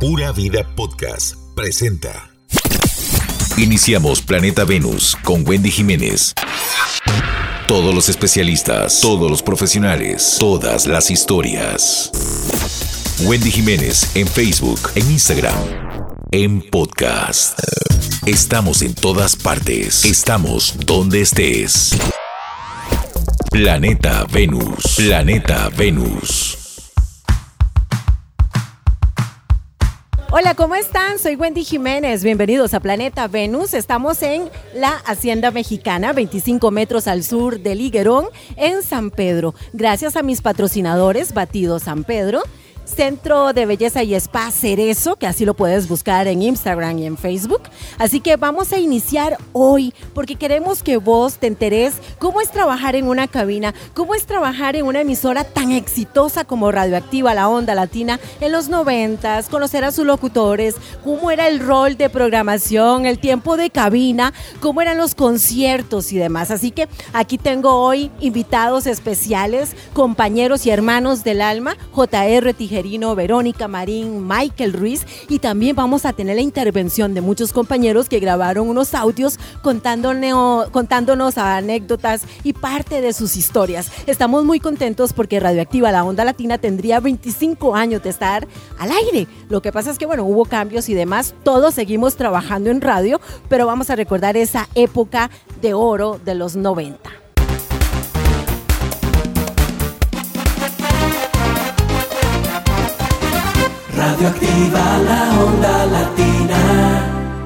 Pura Vida Podcast presenta. Iniciamos Planeta Venus con Wendy Jiménez. Todos los especialistas, todos los profesionales, todas las historias. Wendy Jiménez en Facebook, en Instagram, en podcast. Estamos en todas partes. Estamos donde estés. Planeta Venus. Planeta Venus. Hola, ¿cómo están? Soy Wendy Jiménez. Bienvenidos a Planeta Venus. Estamos en la Hacienda Mexicana, 25 metros al sur del Higuerón, en San Pedro. Gracias a mis patrocinadores, Batido San Pedro Centro de Belleza y Spa Cerezo, que así lo puedes buscar en Instagram y en Facebook. Así que vamos a iniciar hoy porque queremos que vos te enteres cómo es trabajar en una cabina, cómo es trabajar en una emisora tan exitosa como Radioactiva La Onda Latina en los noventas, conocer a sus locutores, cómo era el rol de programación, el tiempo de cabina, cómo eran los conciertos y demás. Así que aquí tengo hoy invitados especiales, compañeros y hermanos del alma, JR Verónica Marín, Michael Ruiz y también vamos a tener la intervención de muchos compañeros que grabaron unos audios contándonos, contándonos anécdotas y parte de sus historias. Estamos muy contentos porque Radioactiva La Onda Latina tendría 25 años de estar al aire. Lo que pasa es que, bueno, hubo cambios y demás. Todos seguimos trabajando en radio, pero vamos a recordar esa época de oro de los 90. Radioactiva la onda latina.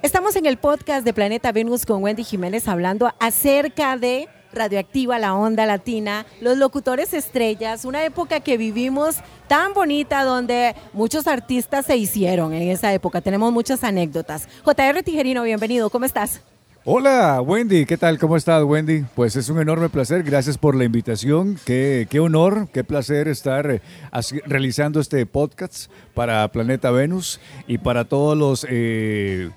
Estamos en el podcast de Planeta Venus con Wendy Jiménez hablando acerca de Radioactiva, la onda latina, los locutores estrellas, una época que vivimos tan bonita donde muchos artistas se hicieron en esa época. Tenemos muchas anécdotas. JR Tijerino, bienvenido, ¿cómo estás? Hola Wendy, ¿qué tal? ¿Cómo estás Wendy? Pues es un enorme placer, gracias por la invitación, qué, honor, qué placer estar eh, realizando este podcast para Planeta Venus y para todos los eh,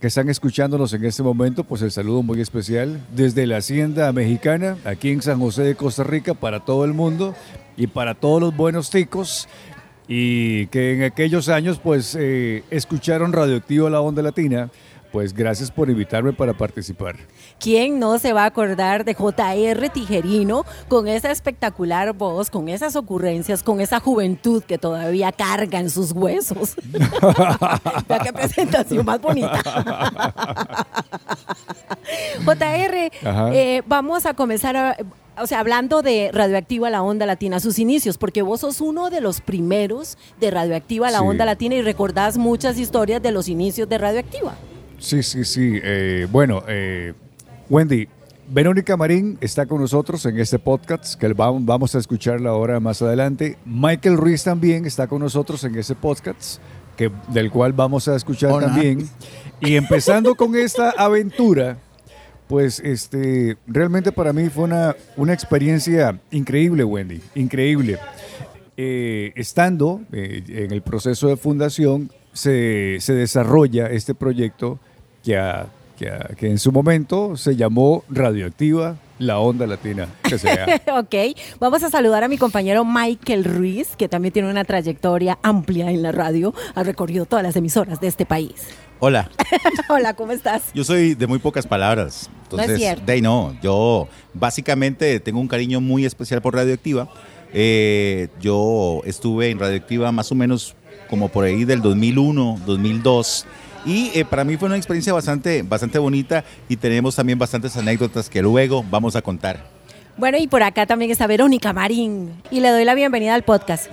que están escuchándonos en este momento, pues el saludo muy especial desde la Hacienda Mexicana, aquí en San José de Costa Rica, para todo el mundo y para todos los buenos ticos y que en aquellos años pues eh, escucharon Radioactivo La Onda Latina pues gracias por invitarme para participar. ¿Quién no se va a acordar de JR Tijerino con esa espectacular voz, con esas ocurrencias, con esa juventud que todavía carga en sus huesos? Vea qué presentación más bonita. JR, eh, vamos a comenzar o sea, hablando de Radioactiva la Onda Latina, sus inicios, porque vos sos uno de los primeros de Radioactiva la Onda Latina y recordás muchas historias de los inicios de Radioactiva. Sí, sí, sí. Eh, bueno, eh, Wendy, Verónica Marín está con nosotros en este podcast, que vamos a escucharla ahora más adelante. Michael Ruiz también está con nosotros en ese podcast, que, del cual vamos a escuchar también. Y empezando con esta aventura, pues este, realmente para mí fue una, una experiencia increíble, Wendy, increíble. Eh, estando en el proceso de fundación, se, se desarrolla este proyecto que, que, en su momento se llamó Radioactiva la onda latina que sea. ok, vamos a saludar a mi compañero Michael Ruiz, que también tiene una trayectoria amplia en la radio, ha recorrido todas las emisoras de este país. Hola. Hola, ¿cómo estás? Yo soy de muy pocas palabras. Entonces, no es cierto. De no, yo básicamente tengo un cariño muy especial por Radioactiva. Eh, yo estuve en Radioactiva más o menos como por ahí del 2001, 2002 y eh, para mí fue una experiencia bastante, bastante bonita y tenemos también bastantes anécdotas que luego vamos a contar. Bueno, y por acá también está Verónica Marín y le doy la bienvenida al podcast.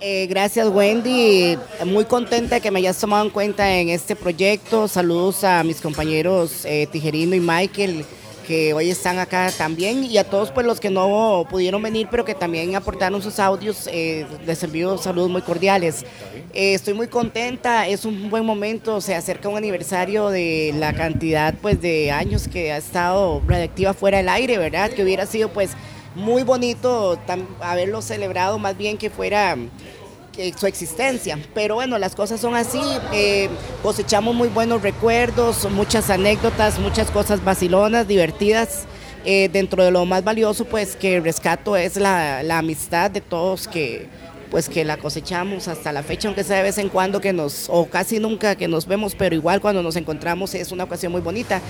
Eh, gracias Wendy, muy contenta de que me hayas tomado en cuenta en este proyecto. Saludos a mis compañeros eh, Tijerino y Michael que hoy están acá también y a todos pues los que no pudieron venir pero que también aportaron sus audios, eh, les envío saludos muy cordiales. Eh, estoy muy contenta, es un buen momento, se acerca un aniversario de la cantidad pues de años que ha estado Radioactiva fuera del aire, ¿verdad? Que hubiera sido pues muy bonito haberlo celebrado más bien que fuera su existencia. Pero bueno, las cosas son así, eh, cosechamos muy buenos recuerdos, muchas anécdotas, muchas cosas vacilonas, divertidas. Eh, dentro de lo más valioso, pues que rescato es la, amistad de todos que, pues que la cosechamos hasta la fecha, aunque sea de vez en cuando que nos, o casi nunca que nos vemos, pero igual cuando nos encontramos es una ocasión muy bonita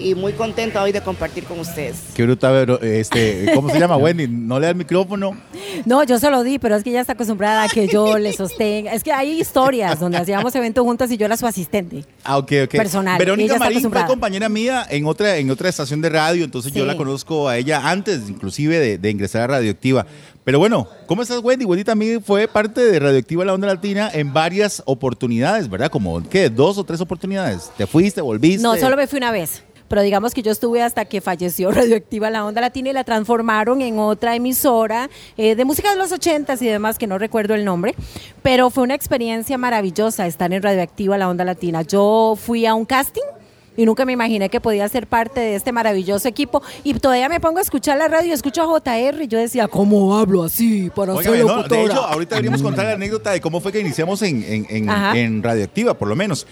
y muy contenta hoy de compartir con ustedes. Qué bruta, este, ¿cómo se llama Wendy? ¿No le da el micrófono? No, yo se lo di, pero es que ella está acostumbrada a que yo le sostenga. Es que hay historias donde hacíamos eventos juntas y yo era su asistente. Ah, ok, ok. Personal. Verónica Marín fue compañera mía en otra, en otra estación de radio, entonces yo la conozco a ella antes, inclusive, de, de ingresar a Radioactiva. Pero bueno, ¿cómo estás, Wendy? Wendy también fue parte de Radioactiva La Onda Latina en varias oportunidades, ¿verdad? Como, ¿qué? ¿Dos o tres oportunidades? ¿Te fuiste, volviste? No, solo me fui una vez. Pero digamos que yo estuve hasta que falleció Radioactiva La Onda Latina y la transformaron en otra emisora eh, de música de los ochentas y demás, que no recuerdo el nombre. Pero fue una experiencia maravillosa estar en Radioactiva La Onda Latina. Yo fui a un casting y nunca me imaginé que podía ser parte de este maravilloso equipo. Y todavía me pongo a escuchar la radio, escucho a JR y yo decía, ¿cómo hablo así para Oiga, ser no, De hecho, ahorita deberíamos contar la anécdota de cómo fue que iniciamos en, en, Radioactiva, por lo menos.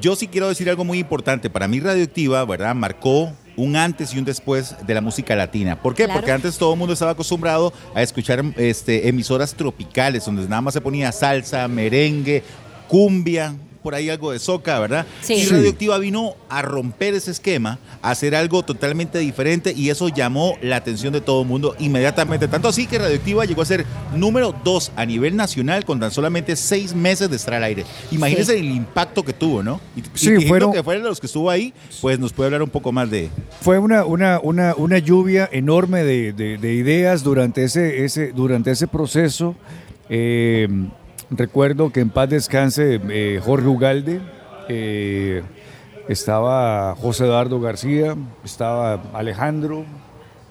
Yo sí quiero decir algo muy importante. Para mí Radioactiva, ¿verdad? Marcó un antes y un después de la música latina. ¿Por qué? Porque antes todo el mundo estaba acostumbrado a escuchar este, emisoras tropicales, donde nada más se ponía salsa, merengue, cumbia, por ahí algo de soca, ¿verdad? Sí. Y Radioactiva vino a romper ese esquema, a hacer algo totalmente diferente y eso llamó la atención de todo el mundo inmediatamente. Tanto así que Radioactiva llegó a ser número dos a nivel nacional con tan solamente seis meses de estar al aire. Imagínense el impacto que tuvo, ¿no? Y, sí, fueron, que fueron los que estuvo ahí, pues nos puede hablar un poco más de... Fue una, una, una, una lluvia enorme de, de, ideas durante ese, ese, durante ese proceso. Eh, Recuerdo que en paz descanse eh, Jorge Ugalde, eh, estaba José Eduardo García, estaba Alejandro,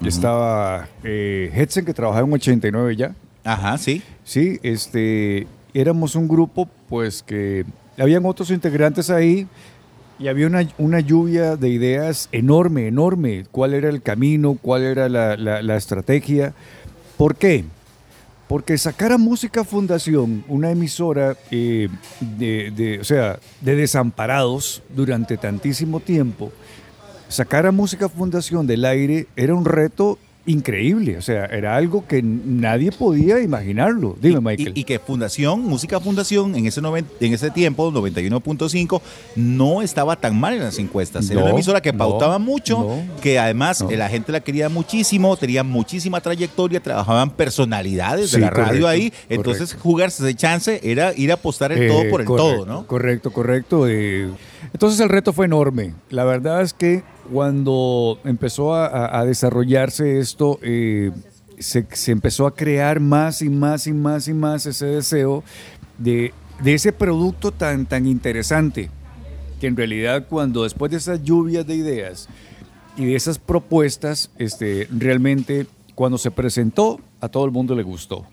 estaba eh, Hetzen, que trabajaba en 89 ya. Ajá, sí. Sí, este, éramos un grupo, pues que habían otros integrantes ahí y había una, una lluvia de ideas enorme, enorme. ¿Cuál era el camino? ¿Cuál era la, la, la estrategia? ¿Por qué? Porque sacar a Música Fundación, una emisora eh, de, o sea, de desamparados durante tantísimo tiempo, sacar a Música Fundación del aire era un reto increíble, o sea, era algo que nadie podía imaginarlo. Dime, Michael. Y, que Fundación, Música Fundación, en ese, en ese tiempo, 91.5, no estaba tan mal en las encuestas. Era una emisora que pautaba mucho, que además la gente la quería muchísimo, tenía muchísima trayectoria, trabajaban personalidades de la radio ahí, entonces jugarse ese chance era ir a apostar el todo por el todo, ¿no? Correcto, correcto. Eh, entonces el reto fue enorme. La verdad es que cuando empezó a, desarrollarse esto, eh, se, empezó a crear más y más y más y más ese deseo de, ese producto tan, tan interesante, que en realidad cuando después de esas lluvias de ideas y de esas propuestas, este, realmente cuando se presentó, a todo el mundo le gustó.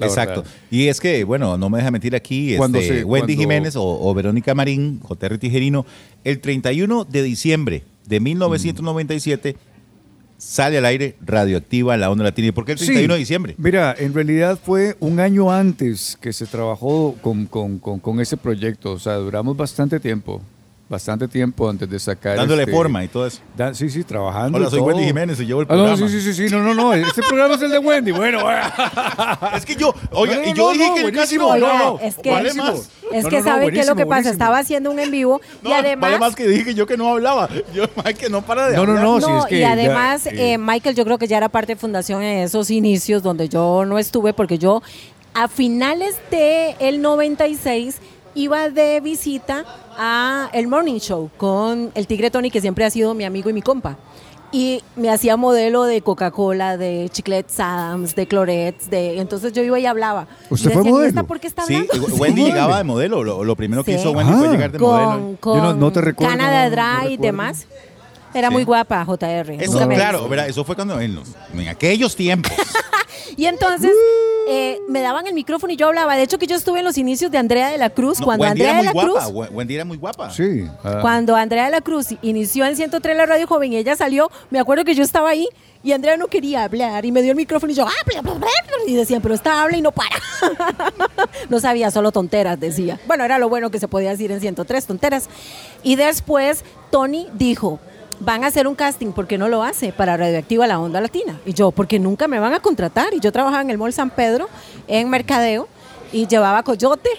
Exacto. Y es que, bueno, no me deja mentir aquí, este, Wendy Jiménez o, o, Verónica Marín, JR Tijerino, el 31 de diciembre de 1997 sale al aire radioactiva la onda latina. ¿Y por qué el 31 de diciembre? Mira, en realidad fue un año antes que se trabajó con, con, con ese proyecto. O sea, duramos bastante tiempo bastante tiempo antes de sacar. Dándole este, forma y todo eso. sí, sí, trabajando. Hola, soy Wendy Jiménez y llevo el programa. Ah, no, sí, sí, sí, no, no, no. Este programa es el de Wendy. Bueno, es que yo, oiga, y yo dije que casi no, no, Es que, vale más. Es que sabe qué es lo que pasa. Estaba haciendo un en vivo y además. Vale más que dije yo que no hablaba. Yo, que no para de no, hablar. No, no, no. y además, eh, Michael, yo creo que ya era parte de Fundación en esos inicios donde yo no estuve porque yo a finales del el 96 iba de visita a el Morning Show con el Tigre Tony, que siempre ha sido mi amigo y mi compa. Y me hacía modelo de Coca-Cola, de Chiclets Adams, de Clorets, de entonces yo iba y hablaba. ¿Usted fue modelo? ¿Por qué está sí, Wendy llegaba de modelo. Lo, primero que hizo Wendy fue llegar de modelo. Con no, te recuerdo. Canada Dry y demás. Era muy guapa, JR. Eso, claro, eso fue cuando en, en aquellos tiempos. y entonces eh, me daban el micrófono y yo hablaba. De hecho, que yo estuve en los inicios de Andrea de la Cruz. cuando Andrea de la Cruz. Wendy era muy guapa. Sí. Ah. Cuando Andrea de la Cruz inició en 103 la radio joven y ella salió, me acuerdo que yo estaba ahí y Andrea no quería hablar y me dio el micrófono y yo, y decían, pero está habla y no para. no sabía, solo tonteras, decía. Bueno, era lo bueno que se podía decir en 103, tonteras. Y después Tony dijo, van a hacer un casting, ¿por qué no lo hace? Para Radioactiva La Onda Latina. Y yo, porque nunca me van a contratar. Y yo trabajaba en el Mall San Pedro, en Mercadeo. y llevaba coyote.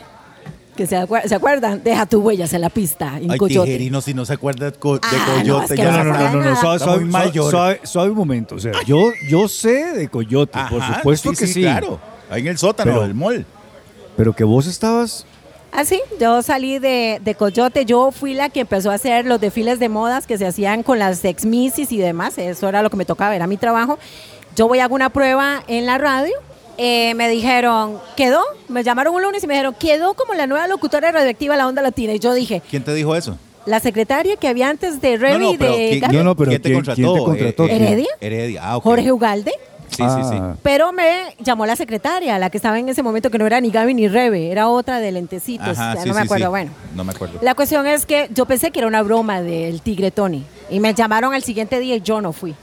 Que se, acuerdan, deja tu huellas en la pista. En Ay, coyote. tijerino, si no se acuerda de, co- de Ah, no, coyote. es que ya no No, no, no, no, suave, mayor. suave- suave un momento. O sea, yo, yo sé de Coyote, por supuesto que sí. Claro, ahí en el sótano Pero- del mall. Pero que vos estabas. Ah, sí, yo salí de, de Coyote, yo fui la que empezó a hacer los desfiles de modas que se hacían con las ex Missis y demás, eso era lo que me tocaba, era mi trabajo. Yo voy a hacer una prueba en la radio, eh, me dijeron, ¿quedó? Me llamaron un lunes y me dijeron, quedó como la nueva locutora de Radioactiva La Onda Latina. Y yo dije, ¿Quién te dijo eso? la secretaria que había antes de Remy no, no, pero de ¿quién, No, no, pero ¿quién te ¿quién- contrató? quién te contrató? Eh, eh, ¿Heredia? Heredia, ah. Jorge Ugalde. Sí, sí, sí. Ah. Pero me llamó la secretaria, la que estaba en ese momento, que no era ni Gaby ni Rebe, era otra de lentecitos, Ajá, ya sí, no me sí, acuerdo, sí. bueno. No me acuerdo. La cuestión es que yo pensé que era una broma del tigre Tony y me llamaron al siguiente día y yo no fui.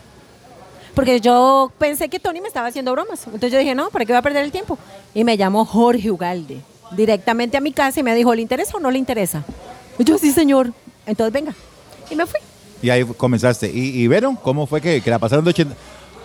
Porque yo pensé que Tony me estaba haciendo bromas. Entonces yo dije, no, ¿para qué voy a perder el tiempo? Y me llamó Jorge Ugalde directamente a mi casa y me dijo, ¿le interesa o no le interesa? Y yo, sí, señor. Entonces venga. Y me fui. Y ahí comenzaste. ¿Y, y Vero, cómo fue que, que la pasaron de 80?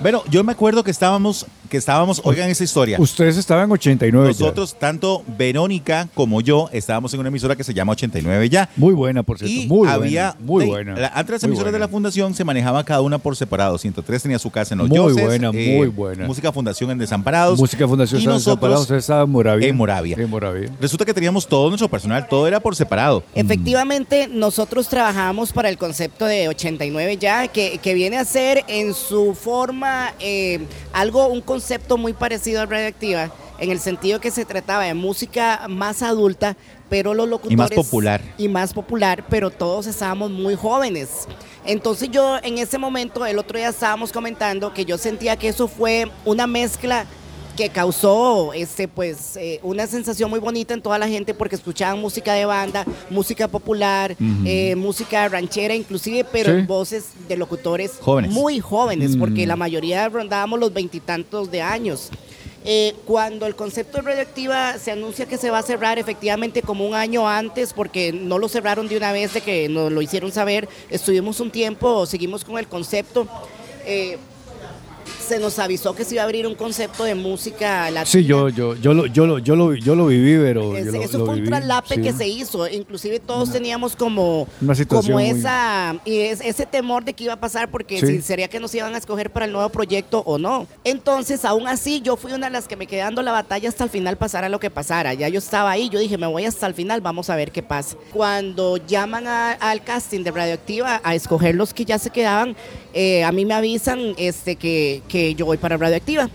Vero, yo me acuerdo que estábamos, que estábamos, oigan esa historia. Ustedes estaban en 89 ya. Nosotros, tanto Verónica como yo, estábamos en una emisora que se llama 89 ya. Muy buena, por cierto. Y muy había, buena. Muy de- buena. la- antes las muy emisoras de la fundación se manejaban cada una por separado. 103 tenía su casa en Los Muy Yoses, buena, muy buena. Música Fundación en Desamparados. Música Fundación y nosotros Desamparados, ustedes estaban en Moravia. en Moravia. En Moravia. Resulta que teníamos todo nuestro personal, todo era por separado. Efectivamente, nosotros trabajamos para el concepto de 89 ya, que, que viene a ser en su forma eh, algo, un concepto muy parecido a Radioactiva, en el sentido que se trataba de música más adulta, pero los locutores... Y más popular. Y más popular, pero todos estábamos muy jóvenes. Entonces yo en ese momento, el otro día estábamos comentando que yo sentía que eso fue una mezcla que causó este pues eh, una sensación muy bonita en toda la gente porque escuchaban música de banda, música popular, eh, música ranchera inclusive, pero Sí. en voces de locutores Jóvenes. muy jóvenes, Mm. porque la mayoría rondábamos los veintitantos de años. Eh, cuando el concepto de radioactiva se anuncia que se va a cerrar efectivamente como un año antes, porque no lo cerraron de una vez de que nos lo hicieron saber, estuvimos un tiempo, seguimos con el concepto. eh, se nos avisó que se iba a abrir un concepto de música latina. Sí, yo, yo, yo, lo, yo, lo, yo, lo, yo lo viví, pero. Es- yo lo- eso lo fue un viví, traslape sí. que se hizo, inclusive todos teníamos como, Una situación como muy- esa y es- ese temor de que iba a pasar porque Sí. si sería que nos iban a escoger para el nuevo proyecto o no. Entonces, aún así, yo fui una de las que me quedé dando la batalla hasta el final pasara lo que pasara. Ya yo estaba ahí, yo dije, me voy hasta el final, vamos a ver qué pasa. Cuando llaman a- al casting de Radioactiva a escoger los que ya se quedaban, eh, a mí me avisan este, que, que yo voy para Radioactiva.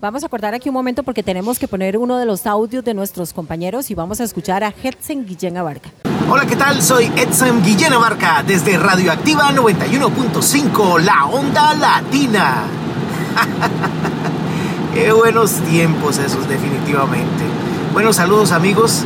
Vamos a acordar aquí un momento porque tenemos que poner uno de los audios de nuestros compañeros y vamos a escuchar a Hetzen Guillén Abarca. Hola, ¿qué tal? Soy Edson Guillén Abarca desde Radioactiva 91.5, la onda latina. Qué buenos tiempos esos, definitivamente. Bueno, saludos amigos.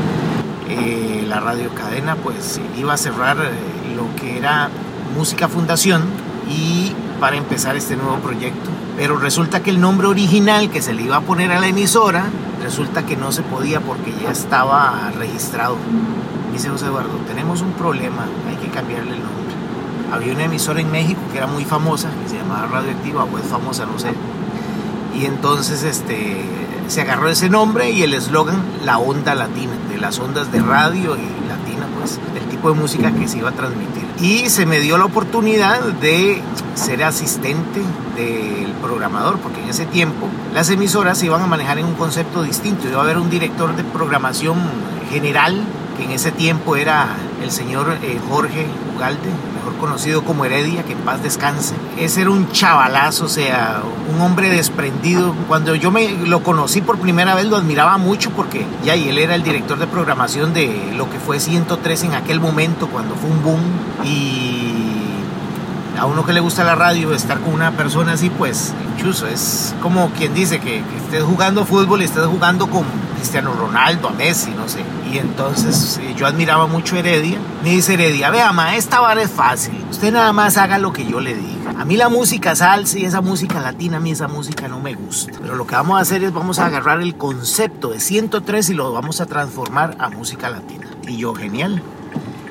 Eh, la radio cadena pues iba a cerrar eh, lo que era Música Fundación y para empezar este nuevo proyecto. Pero resulta que el nombre original que se le iba a poner a la emisora, resulta que no se podía porque ya estaba registrado. Dice José Eduardo, tenemos un problema, hay que cambiarle el nombre. Había una emisora en México que era muy famosa, que se llamaba Radioactiva, o famosa, no sé. Y entonces este, se agarró ese nombre y el eslogan La Onda Latina, de las ondas de radio y del tipo de música que se iba a transmitir. Y se me dio la oportunidad de ser asistente del programador, porque en ese tiempo las emisoras se iban a manejar en un concepto distinto. Iba a haber un director de programación general, que en ese tiempo era el señor eh, Jorge Ugalde, conocido como Heredia, que en paz descanse. Ese era un chavalazo, o sea, un hombre desprendido. Cuando yo me lo conocí por primera vez lo admiraba mucho porque ya y él era el director de programación de lo que fue 103 en aquel momento cuando fue un boom y a uno que le gusta la radio, estar con una persona así, pues, chuzo, es como quien dice que, que estés jugando fútbol y estés jugando con Cristiano Ronaldo, a Messi, no sé. Y entonces yo admiraba mucho Heredia. Me dice Heredia, vea, ma, esta vara es fácil. Usted nada más haga lo que yo le diga. A mí la música salsa y esa música latina, a mí esa música no me gusta. Pero lo que vamos a hacer es vamos a agarrar el concepto de 103 y lo vamos a transformar a música latina. Y yo, genial.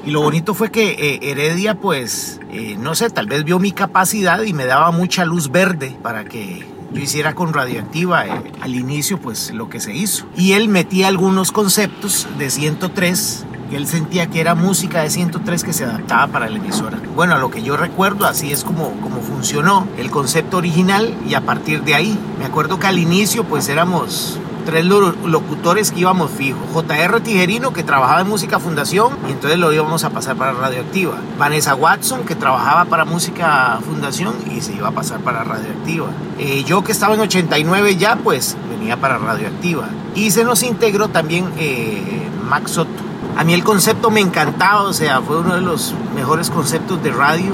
Y lo bonito fue que eh, Heredia, pues, eh, no sé, tal vez vio mi capacidad y me daba mucha luz verde para que yo hiciera con Radioactiva eh, al inicio pues lo que se hizo. Y él metía algunos conceptos de 103 que él sentía que era música de 103 que se adaptaba para la emisora. Bueno, a lo que yo recuerdo, así es como, como funcionó el concepto original y a partir de ahí, me acuerdo que al inicio pues éramos tres locutores que íbamos fijos. JR Tijerino, que trabajaba en Música Fundación, y entonces lo íbamos a pasar para Radioactiva. Vanessa Watson, que trabajaba para Música Fundación y se iba a pasar para Radioactiva. Eh, yo, que estaba en 89 ya, pues venía para Radioactiva. Y se nos integró también eh, Max Soto. A mí el concepto me encantaba, o sea, fue uno de los mejores conceptos de radio,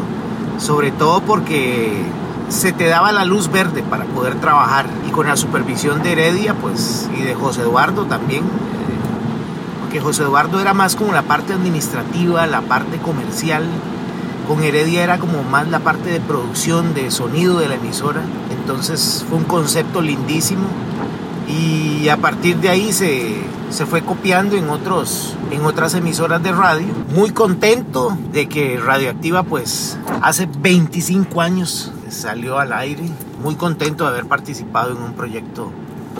sobre todo porque se te daba la luz verde para poder trabajar. Y con la supervisión de Heredia pues y de José Eduardo también eh, porque José Eduardo era más como la parte administrativa la parte comercial. Con Heredia era como más la parte de producción de sonido de la emisora. Entonces fue un concepto lindísimo. Y a partir de ahí se, se fue copiando en, otros, en otras emisoras de radio. Muy contento de que Radioactiva pues hace 25 años salió al aire. Muy contento de haber participado en un proyecto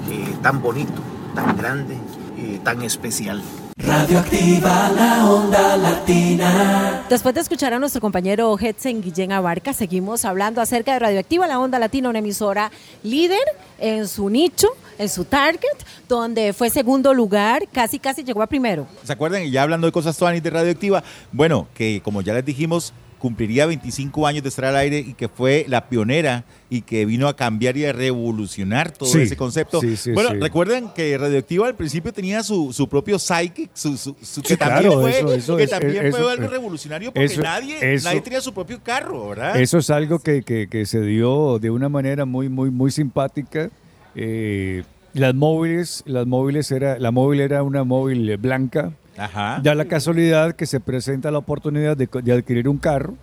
eh, tan bonito, tan grande, y tan especial. Radioactiva la onda latina. Después de escuchar a nuestro compañero Hetzen Guillén Abarca, seguimos hablando acerca de Radioactiva la onda latina, una emisora líder en su nicho, en su target, donde fue segundo lugar, casi casi llegó a primero. ¿Se acuerdan? Y ya hablando de cosas todas de Radioactiva, bueno, que como ya les dijimos, cumpliría 25 años de estar al aire y que fue la pionera y que vino a cambiar y a revolucionar todo ese concepto. bueno, recuerden que Radioactiva al principio tenía su, su propio psychic, su, su, que también fue, que también fue algo revolucionario porque nadie, nadie tenía su propio carro, ¿verdad? Eso es algo que, que, que se dio de una manera muy, muy, muy simpática. Eh, las móviles, las móviles era, la móvil era una móvil blanca, Ajá. Da la casualidad que se presenta la oportunidad de, adquirir un carro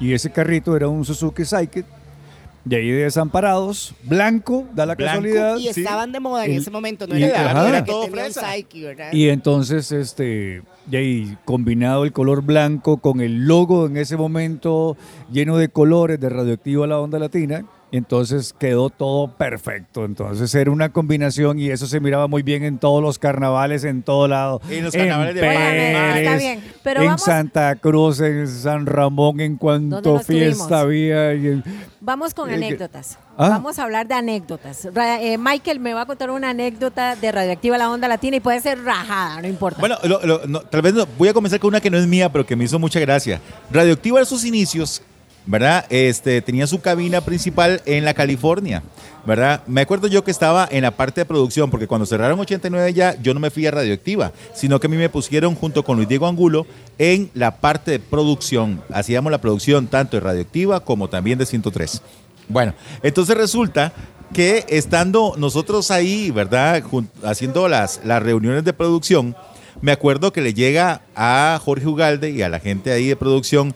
y ese carrito era un Suzuki Psychic de ahí de desamparados, blanco, da la casualidad. Y estaban de moda en ese momento, no era, todo ¿verdad? Y entonces, este, de ahí combinado el color blanco con el logo en ese momento lleno de colores de radioactivo a la onda latina, entonces quedó todo perfecto. Entonces era una combinación y eso se miraba muy bien en todos los carnavales, en todo lado. En los carnavales de Pérez, en Santa Cruz, en San Ramón, en cuanto fiesta había. vamos con anécdotas. ¿Ah? Vamos a hablar de anécdotas. Eh, Michael me va a contar una anécdota de Radioactiva La Onda Latina y puede ser rajada, no importa. Bueno, tal vez voy a comenzar con una que no es mía, pero que me hizo mucha gracia. Radioactiva en sus inicios ¿verdad? Este, tenía su cabina principal en la California, ¿verdad? Me acuerdo yo que estaba en la parte de producción, porque cuando cerraron 89 ya, yo no me fui a Radioactiva, sino que a mí me pusieron junto con Luis Diego Angulo en la parte de producción. Hacíamos la producción tanto de Radioactiva como también de 103. Bueno, entonces resulta que estando nosotros ahí, ¿verdad? haciendo las, las reuniones de producción, me acuerdo que le llega a Jorge Ugalde y a la gente ahí de producción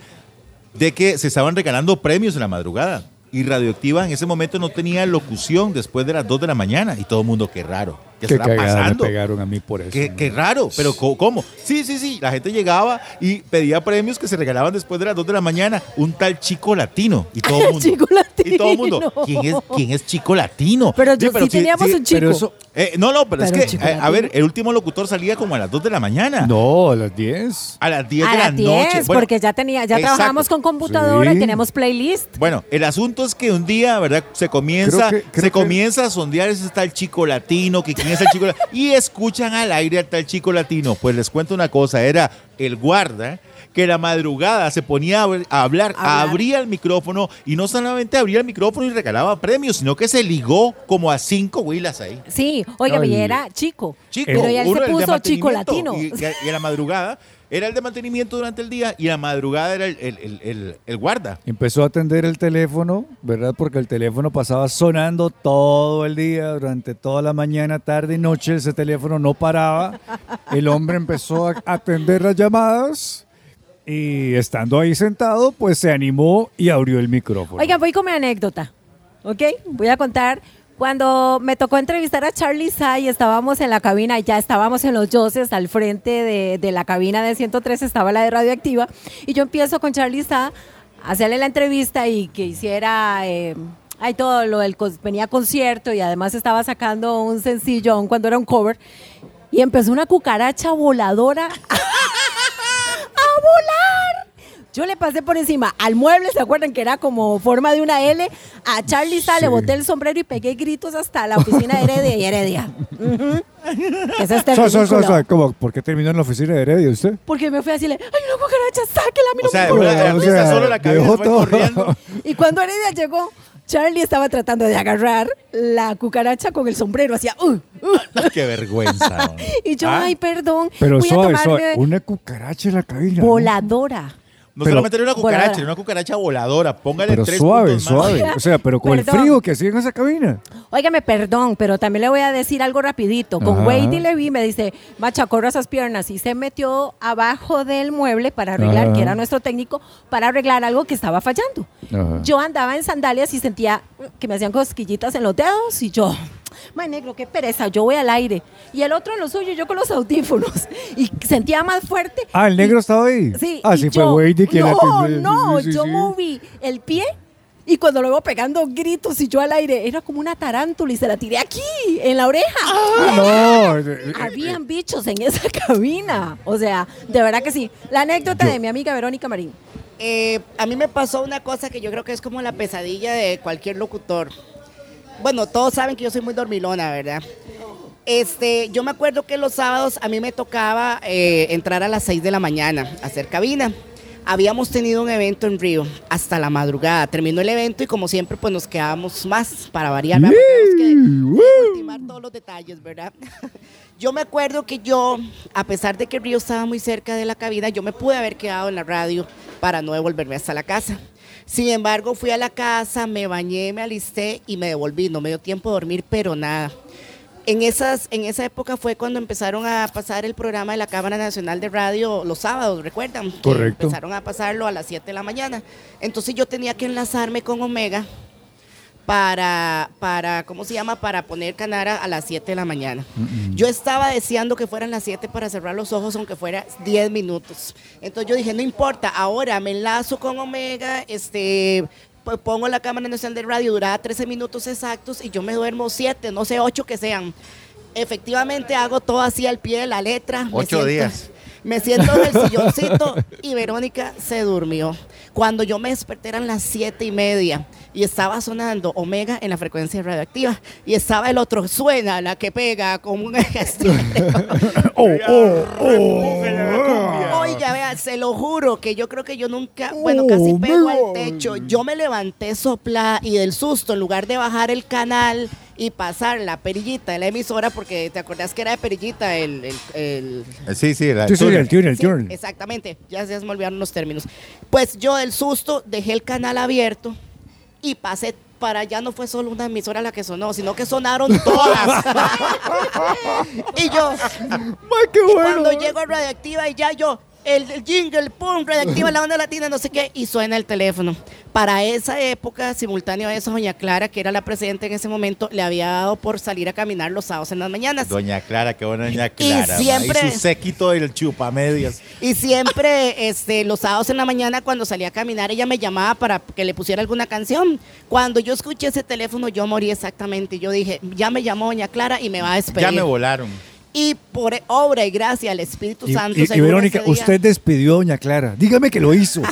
de que se estaban regalando premios en la madrugada. Y Radioactiva en ese momento no tenía locución después de las 2 de la mañana. Y todo el mundo, qué raro. ¿Qué, ¿Qué pasando? Me pegaron a mí por eso. Qué, raro, pero ¿cómo? Sí, sí, sí. La gente llegaba y pedía premios que se regalaban después de las 2 de la mañana. Un tal chico latino. Y todo el mundo. chico latino. Y todo el mundo. ¿Quién es, quién es chico latino? Pero, sí, pero sí, teníamos un chico. Eh, no, no, pero, es que, eh, a ver, el último locutor salía como a las 2 de la mañana. No, a las 10. A las 10 de la 10, noche. porque ya tenía, ya trabajamos con computadora y teníamos playlist. Bueno, el asunto es que un día, ¿verdad? Se comienza, se comienza a sondear ese tal chico latino, que quién es el chico latino. y escuchan al aire al tal chico latino. Pues les cuento una cosa, era el guarda que la madrugada se ponía a hablar, abría el micrófono y no solamente abría el micrófono y regalaba premios, sino que se ligó como a cinco huilas ahí. Sí, oiga, y era chico. Chico, pero ya se puso chico latino. Y, y, a la madrugada era el de mantenimiento durante el día y la madrugada era el, el, guarda. Empezó a atender el teléfono, ¿verdad? Porque el teléfono pasaba sonando todo el día, durante toda la mañana, tarde y noche, ese teléfono no paraba. El hombre empezó a atender las llamadas. Y estando ahí sentado, pues se animó y abrió el micrófono. Oiga, voy con mi anécdota. ¿Ok? Voy a contar cuando me tocó entrevistar a Charlie Say, estábamos en la cabina, ya estábamos en los Joses, al frente de, la cabina de 103 estaba la de Radioactiva, y yo empiezo con Charlie Say a hacerle la entrevista y que hiciera... Eh, hay todo lo del venía concierto y además estaba sacando un sencillo aun cuando era un cover y empezó una cucaracha voladora a volar yo le pasé por encima al mueble, ¿se acuerdan que era como forma de una L? A Charlie sale, le boté el sombrero y pegué gritos hasta la oficina de Heredia y Heredia. es este ¿Por qué terminó en la oficina de Heredia usted? Porque me fui a decirle, ay, una cucaracha, sáquela, mira. O sea, una, o sea, solo la cabeza fue corriendo. Y cuando Heredia llegó, Charlie estaba tratando de agarrar la cucaracha con el sombrero, hacía, uh, uh. ¡Qué vergüenza! y yo, ¿Ah? ay, perdón. Pero suave, suave, una cucaracha en la cabina. Voladora. No solamente era una cucaracha, era una cucaracha voladora. Póngale pero tres suave, suave. O sea, pero con el frío que hacía en esa cabina. Óigame, perdón, pero también le voy a decir algo rapidito. Con Wade le vi, me dice, macha, corra esas piernas. Y se metió abajo del mueble para arreglar, que era nuestro técnico, para arreglar algo que estaba fallando. Yo andaba en sandalias y sentía que me hacían cosquillitas en los dedos y yo, May negro, qué pereza, yo voy al aire. Y el otro en lo suyo, yo con los audífonos. Y sentía más fuerte. Ah, el negro estaba ahí. Sí. Ah, sí, fue Wade quien No, no, yo moví el pie y cuando lo iba pegando gritos y yo al aire, era como una tarántula y se la tiré aquí, en la oreja. Ah, no. Habían bichos en esa cabina. O sea, de verdad que sí. La anécdota de mi amiga Verónica Marín. Eh, a mí me pasó una cosa que yo creo que es como la pesadilla de cualquier locutor bueno, todos saben que yo soy muy dormilona, ¿verdad? Este, yo me acuerdo que los sábados a mí me tocaba eh, entrar a las 6 de la mañana a hacer cabina. Habíamos tenido un evento en Río hasta la madrugada. Terminó el evento y como siempre pues nos quedábamos más para variar. Tenemos que ultimar todos los detalles, ¿verdad? Yo me acuerdo que yo, a pesar de que Río estaba muy cerca de la cabina, yo me pude haber quedado en la radio para no devolverme hasta la casa. Sin embargo, fui a la casa, me bañé, me alisté y me devolví. No me dio tiempo de dormir, pero nada. En, esas, en esa época fue cuando empezaron a pasar el programa de la Cámara Nacional de Radio los sábados, ¿recuerdan? Correcto. empezaron a pasarlo a las 7 de la mañana. Entonces yo tenía que enlazarme con Omega para, para, ¿cómo se llama? Para poner Canara a las 7 de la mañana. Yo estaba deseando que fueran las 7 para cerrar los ojos, aunque fuera 10 minutos. Entonces yo dije, no importa, ahora me enlazo con Omega, este, pongo la cámara nacional de radio, duraba 13 minutos exactos y yo me duermo 7, no sé, 8 que sean. Efectivamente hago todo así al pie de la letra. 8 días. Me siento en el silloncito y Verónica se durmió. Cuando yo me desperté eran las siete y media y estaba sonando Omega en la frecuencia radioactiva y estaba el otro, suena la que pega como un oh, oh, oh. Oiga, vea, se lo juro que yo creo que yo nunca, bueno, casi pego al techo. Yo me levanté sopla y del susto, en lugar de bajar el canal y pasar la perillita de la emisora, porque te acordás que era de perillita el... el, sí, sí, el, sí, el tune, el tune. exactamente, ya se me olvidaron los términos. Pues yo del susto dejé el canal abierto y pasé para allá no fue solo una emisora la que sonó, sino que sonaron todas. y yo, qué bueno. cuando llego a Radioactiva y ya yo, el, el jingle, pum, Radioactiva, la onda latina, no sé qué, y suena el teléfono. Para esa época, simultáneo a eso, doña Clara, que era la presidenta en ese momento, le había dado por salir a caminar los sábados en las mañanas. Doña Clara, qué buena doña Clara. Y siempre... Y su séquito del chupamedias. Y siempre, este, los sábados en la mañana, cuando salía a caminar, ella me llamaba para que le pusiera alguna canción. Cuando yo escuché ese teléfono, yo morí exactamente. Yo dije, ya me llamó doña Clara y me va a despedir. Ya me volaron y por obra y gracia al Espíritu Santo. Y, Verónica, usted despidió a Doña Clara. Dígame que lo hizo.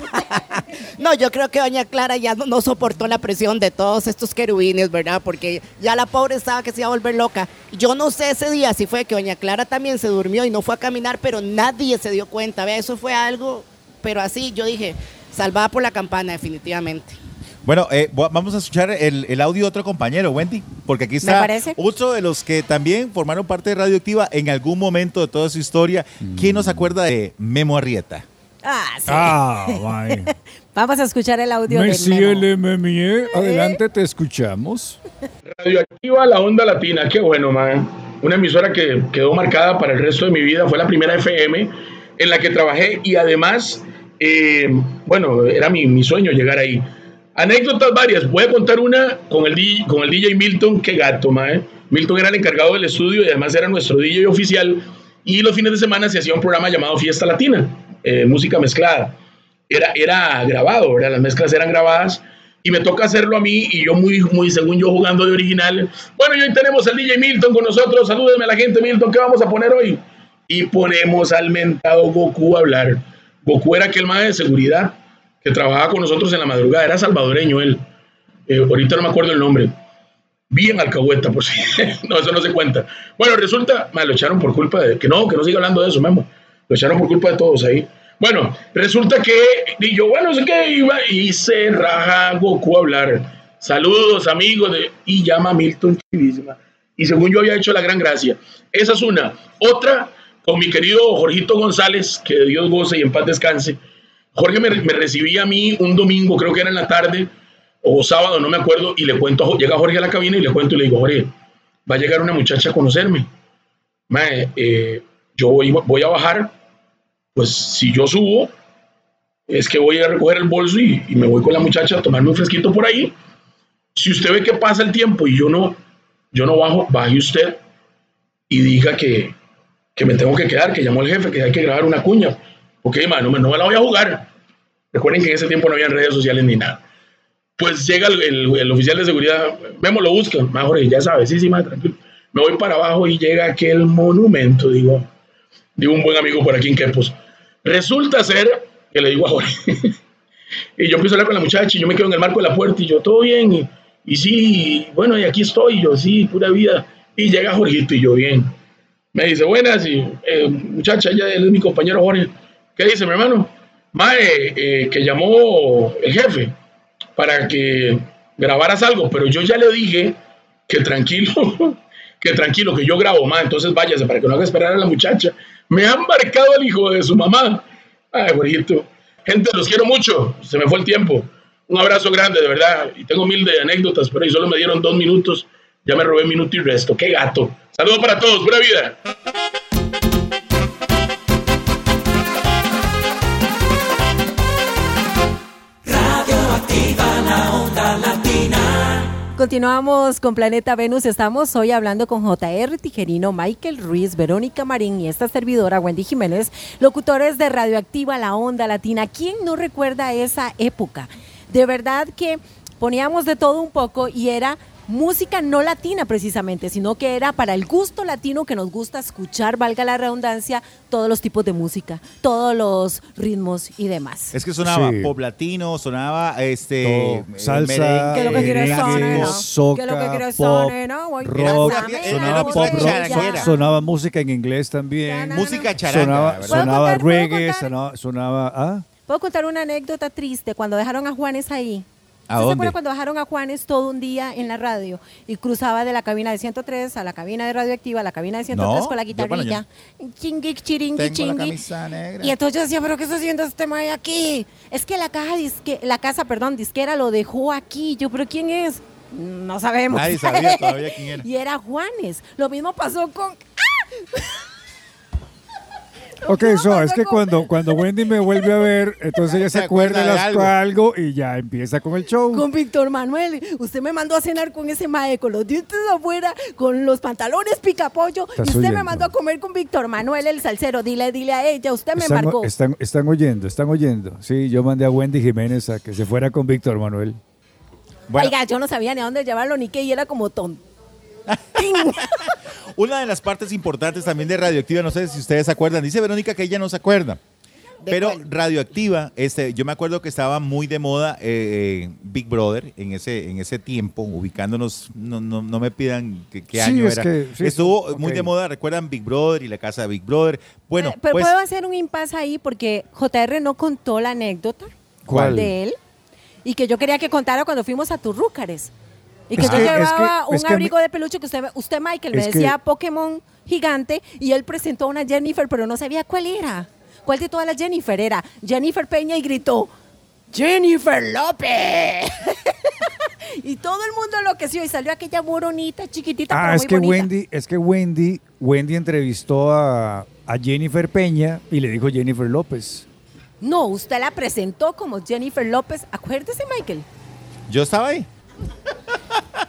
no, yo creo que Doña Clara ya no, soportó la presión de todos estos querubines, ¿verdad? Porque ya la pobre estaba que se iba a volver loca. Yo no sé ese día si fue que Doña Clara también se durmió y no fue a caminar, pero nadie se dio cuenta. Vea, eso fue algo, pero así yo dije, salvada por la campana, definitivamente. Bueno, eh, vamos a escuchar el, audio de otro compañero, Wendy, porque aquí está otro de los que también formaron parte de Radioactiva en algún momento de toda su historia. ¿Quién nos acuerda de Memo Arrieta? Ah, sí. Ah, Vamos a escuchar el audio de Memo. ¿Eh? Adelante, te escuchamos. Radioactiva, la onda latina, qué bueno, man. Una emisora que quedó marcada para el resto de mi vida, fue la primera FM en la que trabajé y además, eh, bueno, era mi, mi sueño llegar ahí. Anécdotas varias. Voy a contar una con el, DJ, con el DJ Milton, qué gato, mae. Milton era el encargado del estudio y además era nuestro DJ oficial. Y los fines de semana se hacía un programa llamado Fiesta Latina, eh, música mezclada. Era, era grabado, ¿verdad? Las mezclas eran grabadas y me toca hacerlo a mí y yo muy, muy según yo jugando de original. Bueno, y hoy tenemos al DJ Milton con nosotros. Salúdeme a la gente, Milton, ¿qué vamos a poner hoy? Y ponemos al mentado Goku a hablar. Goku era aquel más de seguridad trabajaba con nosotros en la madrugada, era salvadoreño él. Eh, ahorita no me acuerdo el nombre. Bien alcahueta, por si. no, eso no se cuenta. Bueno, resulta, me lo echaron por culpa de. Que no, que no siga hablando de eso, Memo. Lo echaron por culpa de todos ahí. Bueno, resulta que. Y yo, bueno, sé que iba y se raja Goku a hablar. Saludos, amigos. De, y llama a Milton Chivísima. Y según yo había hecho la gran gracia. Esa es una. Otra, con mi querido Jorgito González, que Dios goce y en paz descanse Jorge me, recibía a mí un domingo, creo que era en la tarde, o sábado, no me acuerdo, y le cuento, llega Jorge a la cabina y le cuento y le digo, Jorge, va a llegar una muchacha a conocerme. Eh, yo voy, voy, a bajar, pues si yo subo, es que voy a recoger el bolso y, me voy con la muchacha a tomarme un fresquito por ahí. Si usted ve que pasa el tiempo y yo no, yo no bajo, baje usted y diga que, que me tengo que quedar, que llamó el jefe, que hay que grabar una cuña Ok, man, no no me la voy a jugar. Recuerden que en ese tiempo no había redes sociales ni nada. Pues llega el, oficial de seguridad, Memo lo busca, mejor ya sabes, sí, sí, más tranquilo. Me voy para abajo y llega aquel monumento, digo, digo un buen amigo por aquí en Quepos. Resulta ser que le digo a Jorge, y yo empiezo a hablar con la muchacha y yo me quedo en el marco de la puerta y yo, todo bien, y, y sí, bueno, y aquí estoy, yo, sí, pura vida. Y llega Jorgito y yo, bien. Me dice, buenas, y eh, muchacha, ella él es mi compañero Jorge ¿Qué dice mi hermano? Mae, eh, que llamó el jefe para que grabaras algo, pero yo ya le dije que tranquilo, que tranquilo, que yo grabo, más, entonces váyase para que no haga esperar a la muchacha. Me han marcado el hijo de su mamá. Ay, bonito. Gente, los quiero mucho, se me fue el tiempo. Un abrazo grande, de verdad. Y tengo mil de anécdotas, pero ahí solo me dieron dos minutos. Ya me robé minuto y resto. ¡Qué gato! Saludos para todos, buena vida. Continuamos con Planeta Venus. Estamos hoy hablando con JR Tijerino, Michael Ruiz, Verónica Marín y esta servidora Wendy Jiménez, locutores de Radioactiva La Onda Latina. ¿Quién no recuerda esa época? De verdad que poníamos de todo un poco y era música no latina precisamente, sino que era para el gusto latino que nos gusta escuchar, valga la redundancia, todos los tipos de música, todos los ritmos y demás. Es que sonaba pop latino, sonaba este salsa, que lo que soca, que lo que pop, rock, sonaba pop rock, sonaba música en inglés también, música charanga, sonaba, sonaba reggae, sonaba, sonaba ¿ah? ¿Puedo contar una anécdota triste cuando dejaron a Juanes ahí? ¿A ¿Se acuerdan cuando bajaron a Juanes todo un día en la radio y cruzaba de la cabina de 103 a la cabina de radioactiva a la cabina de 103 con la guitarrilla? Chingui, chiringui, chingui. Y entonces yo decía, ¿pero qué está haciendo este mae aquí? Es que la caja disque, la casa, perdón, disquera lo dejó aquí. Yo, ¿pero quién es? No sabemos. Nadie sabía todavía quién era. y era Juanes. Lo mismo pasó con. ¡Ah! Ok, so, es que cuando, cuando Wendy me vuelve a ver, entonces ella se, acuerda de algo. y ya empieza con el show. Con Víctor Manuel. Usted me mandó a cenar con ese mae con los dientes afuera, con los pantalones picapollo. Y usted me mandó a comer con Víctor Manuel, el salsero. Dile, dile a ella, usted me marcó. Están, están oyendo, están oyendo. Sí, yo mandé a Wendy Jiménez a que se fuera con Víctor Manuel. Oiga, yo no sabía ni a dónde llevarlo ni qué, y era como tonto. Una de las partes importantes también de Radioactiva, no sé si ustedes se acuerdan, dice Verónica que ella no se acuerda. Pero Radioactiva, este, yo me acuerdo que estaba muy de moda eh, Big Brother en ese, en ese tiempo, ubicándonos, no, no, no me pidan qué año era. Estuvo muy de moda, recuerdan Big Brother y la casa de Big Brother. Bueno, pero pues puedo hacer un impasse ahí porque JR no contó la anécdota ¿Cuál? de él y que yo quería que contara cuando fuimos a Turrúcares. Y que yo llevaba un abrigo de peluche que usted, usted Michael, me decía Pokémon gigante y él presentó a una Jennifer, pero no sabía cuál era. ¿Cuál de todas las Jennifer era? Jennifer Peña y gritó, Jennifer López. y todo el mundo enloqueció y salió aquella moronita chiquitita. Ah, es que Wendy, es que Wendy, Wendy entrevistó a, a Jennifer Peña y le dijo Jennifer López. No, usted la presentó como Jennifer López. Acuérdese, Michael. Yo estaba ahí.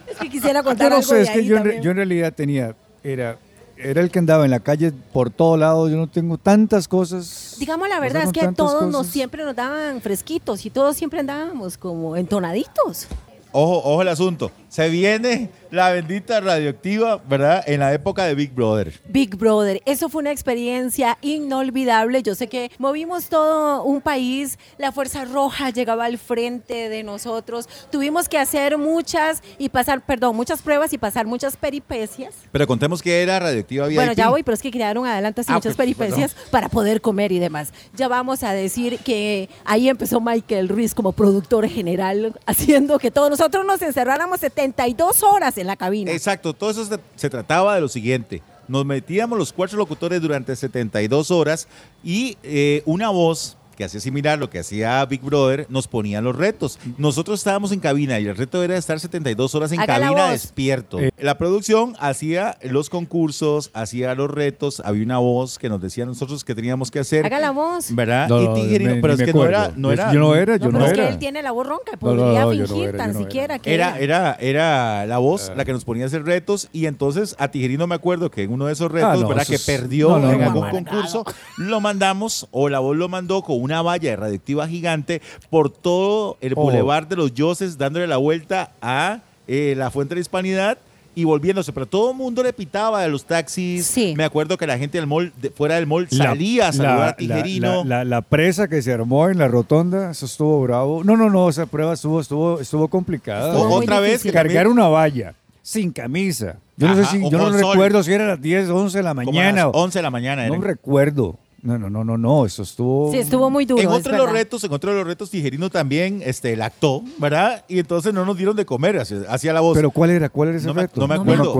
Es que quisiera contar yo no sé, es que ahí yo en, también. yo en realidad tenía, era, era el que andaba en la calle por todos lados. Yo no tengo tantas cosas. Digamos la verdad es que todos nos siempre nos daban fresquitos y todos siempre andábamos como entonaditos. Ojo, ojo el asunto. Se viene la bendita radioactiva, ¿verdad? En la época de Big Brother. Big Brother, eso fue una experiencia inolvidable. Yo sé que movimos todo un país, la Fuerza Roja llegaba al frente de nosotros, tuvimos que hacer muchas y pasar, perdón, muchas pruebas y pasar muchas peripecias. Pero contemos que era radioactiva VIP. Bueno, ya voy, pero es que crearon adelante así ah, muchas peripecias para poder comer y demás. Ya vamos a decir que ahí empezó Michael Ruiz como productor general, haciendo que todos nosotros nos encerráramos 72 horas en la cabina. Exacto, todo eso se, trataba de lo siguiente. Nos metíamos los cuatro locutores durante 72 horas y eh, una voz que hacía similar lo que hacía Big Brother, nos ponían los retos. Nosotros estábamos en cabina y el reto era estar 72 horas en cabina despierto. Eh. La producción hacía los concursos, hacía los retos, había una voz que nos decía a nosotros que teníamos que hacer. Haga la voz. ¿Verdad? y Tijerino, pero es que no era, no era. Yo no era, yo no, pero era. Es que él tiene la voz ronca, podría fingir tan siquiera que. Era, era, era la voz la que nos ponía a hacer retos y entonces a Tijerino me acuerdo que en uno de esos ah, retos, ¿verdad? que perdió en algún concurso, lo mandamos o la voz lo mandó con una valla de radioactiva gigante por todo el oh. Boulevard de los Yoses, dándole la vuelta a eh, la Fuente de la Hispanidad y volviéndose, pero todo el mundo le pitaba de los taxis. Me acuerdo que la gente del mall, fuera del mall salía a saludar a Tijerino. La, presa que se armó en la rotonda, eso estuvo bravo. No, no, no, esa prueba estuvo, estuvo, estuvo complicada. Otra vez. Cargar una valla sin camisa. Yo no sé si, yo no recuerdo si era las 10, 11 de la mañana. 11 de la mañana. No recuerdo. No, no, no, no, no, eso estuvo. Sí, estuvo muy duro. En otro de los retos, en otro de los retos, Tijerino también este, lactó, ¿verdad? Y entonces no nos dieron de comer, hacía la voz. ¿Pero cuál era? ¿Cuál era ese reto? no me acuerdo.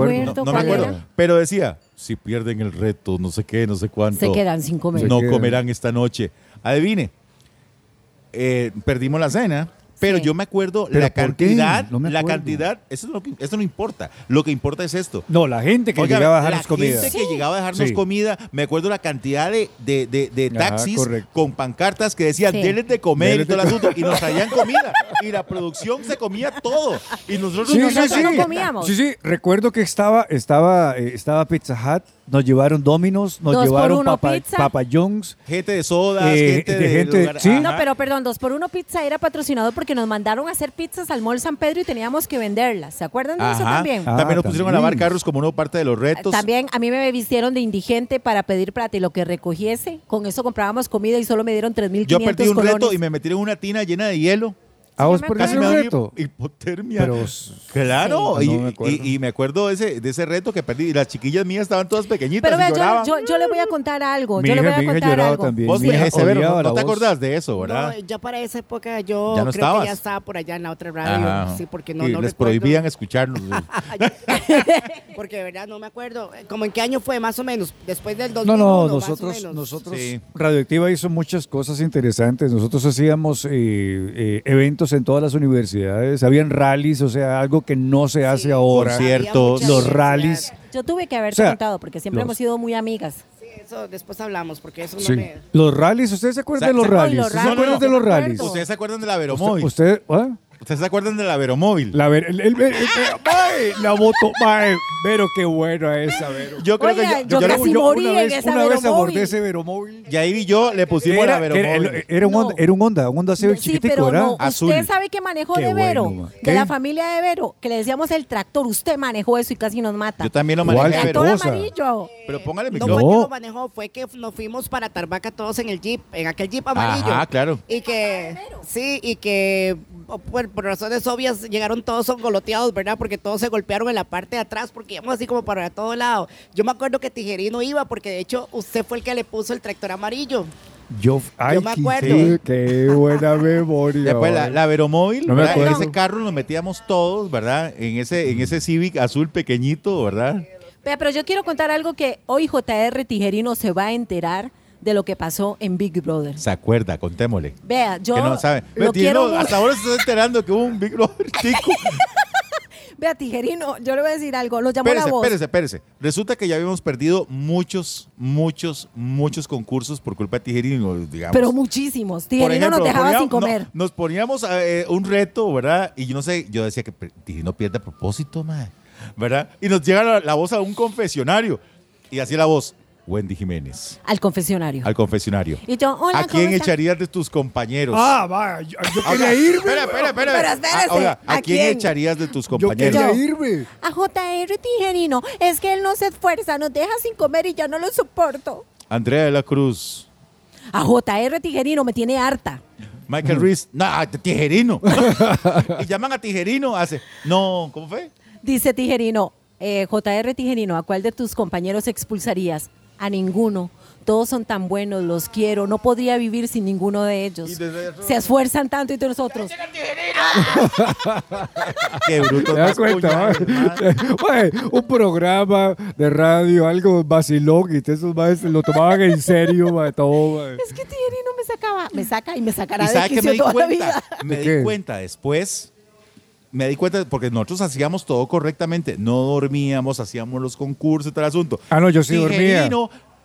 No me acuerdo. Pero decía, si pierden el reto, no sé qué, no sé cuánto. Se quedan sin comer. No comerán esta noche. Adivine, eh, perdimos la cena pero yo me acuerdo la cantidad, la cantidad, eso, es lo que, eso no importa. Lo que importa es esto. No, la gente que llegaba a dejarnos comida. La gente que llegaba a dejarnos comida, me acuerdo la cantidad de, de, de, taxis con pancartas que decían, sí. de comer y todo el asunto, y nos traían comida. Y la producción se comía todo. Y nosotros, no comíamos. Sí, sí, recuerdo que estaba, estaba, eh, estaba Pizza Hut nos llevaron Dominos, nos llevaron Papa, Papa John's. Gente de sodas, eh, gente de, gente, ¿sí? No, pero perdón, dos por uno pizza era patrocinado porque nos mandaron a hacer pizzas al Mall San Pedro y teníamos que venderlas. ¿Se acuerdan de eso también? Ah, también nos pusieron a lavar carros como una parte de los retos. También a mí me vistieron de indigente para pedir plata y lo que recogiese, con eso comprábamos comida y solo me dieron 3.500 Yo perdí un reto y me metieron en una tina llena de hielo. ¿A vos por casi me reto? Hipotermia. claro, y, me acuerdo de ese, de ese reto que perdí. Las chiquillas mías estaban todas pequeñitas. Pero vea, yo, yo, le voy a contar algo. yo le voy a contar algo. También. Vos, mi severo, no, te acordás de eso, ¿verdad? No, yo para esa época yo ¿Ya no creo que ya estaba por allá en la otra radio. Sí, porque no, y no les prohibían escucharnos. porque de verdad no me acuerdo. ¿Cómo en qué año fue, más o menos? Después del 2001, No, no, nosotros, nosotros Radioactiva hizo muchas cosas interesantes. Nosotros hacíamos eh, eh, eventos en todas las universidades habían rallies, o sea, algo que no se hace ahora. Conciertos, los rallies. Yo tuve que haber contado porque siempre hemos sido muy amigas. Sí, eso después hablamos porque eso no me... Los rallies, ¿ustedes se acuerdan de los rallies? ¿Ustedes se acuerdan de los rallies? ¿Ustedes se acuerdan de la Veromóvil? ¿Usted? ¿Usted? ¿Ustedes se acuerdan de la Veromóvil? La, ver, el, el, la moto, mae, pero qué buena esa, Vero. Yo creo que yo, yo, casi yo morí una, vez, una vez abordé ese Veromóvil. Y ahí yo le pusimos la Veromóvil. Era, un Honda, era un Honda, un Honda Civic sí, chiquitico, pero ¿verdad? No, Azul. Usted sabe que manejó de Vero, de la familia de Vero, que le decíamos el tractor. Usted manejó eso y casi nos mata. Yo también lo manejé. El tractor amarillo. Pero póngale mi No fue que lo manejó, fue que nos fuimos para Tarbaca todos en el jeep, en aquel jeep amarillo. Ah, claro. Y que, sí, y que por, por razones obvias llegaron todos goloteados, ¿verdad? Porque todos se golpearon en la parte de atrás porque íbamos así como para todo lado. Yo me acuerdo que Tijerino iba porque de hecho usted fue el que le puso el tractor amarillo. Yo, ay, me acuerdo. qué buena memoria. Después la, la Veromóvil, no en ese carro nos metíamos todos, ¿verdad? En ese, en ese Civic azul pequeñito, ¿verdad? pero yo quiero contar algo que hoy JR Tijerino se va a enterar de lo que pasó en Big Brother. ¿Se acuerda? Contémosle. Vea, yo que no sabe. Lo quiero... hasta ahora se está enterando que hubo un Big Brother chico. Vea, Tijerino, yo le voy a decir algo, lo llamó la voz. Espérese, espérese. Resulta que ya habíamos perdido muchos, muchos, muchos concursos por culpa de Tijerino, digamos. Pero muchísimos. Tijerino nos dejaba sin comer. nos poníamos eh, un reto, ¿verdad? Y yo no sé, yo decía que Tijerino pierde a propósito, madre. ¿Verdad? Y nos llega la, la voz a un confesionario Y así la voz. Wendy Jiménez. Al confesionario. Al confesionario. Y yo, hola, ¿A quién echarías de tus compañeros? Ah, va, yo, yo quería irme. Espera, espera, espera. Pero espérese, Ahora, ¿a, ¿a quién, quién? echarías de tus Yo compañeros? quería irme. A JR Tijerino. Es que él no se esfuerza, nos deja sin comer y ya no lo soporto. Andrea de la Cruz. A JR Tijerino me tiene harta. Michael Reese. No, a Tijerino. y llaman a Tijerino. Hace. No, ¿cómo fue? Dice Tijerino, eh, JR Tijerino, ¿a cuál de tus compañeros expulsarías? A ninguno. Todos son tan buenos, los quiero. No podría vivir sin ninguno de ellos. Se esfuerzan tanto y de nosotros. Qué bruto. ¿Te das cuenta? man. Güey, un programa de radio, algo vacilón, y esos maestros lo tomaban en serio, mae, todo. Es que Tijerino me sacaba, me saca y me sacará ¿Y de me di toda la vida. Me ¿De di cuenta después. Me di cuenta porque nosotros hacíamos todo correctamente. No dormíamos, hacíamos los concursos y todo el asunto. Ah, no, yo sí dormía.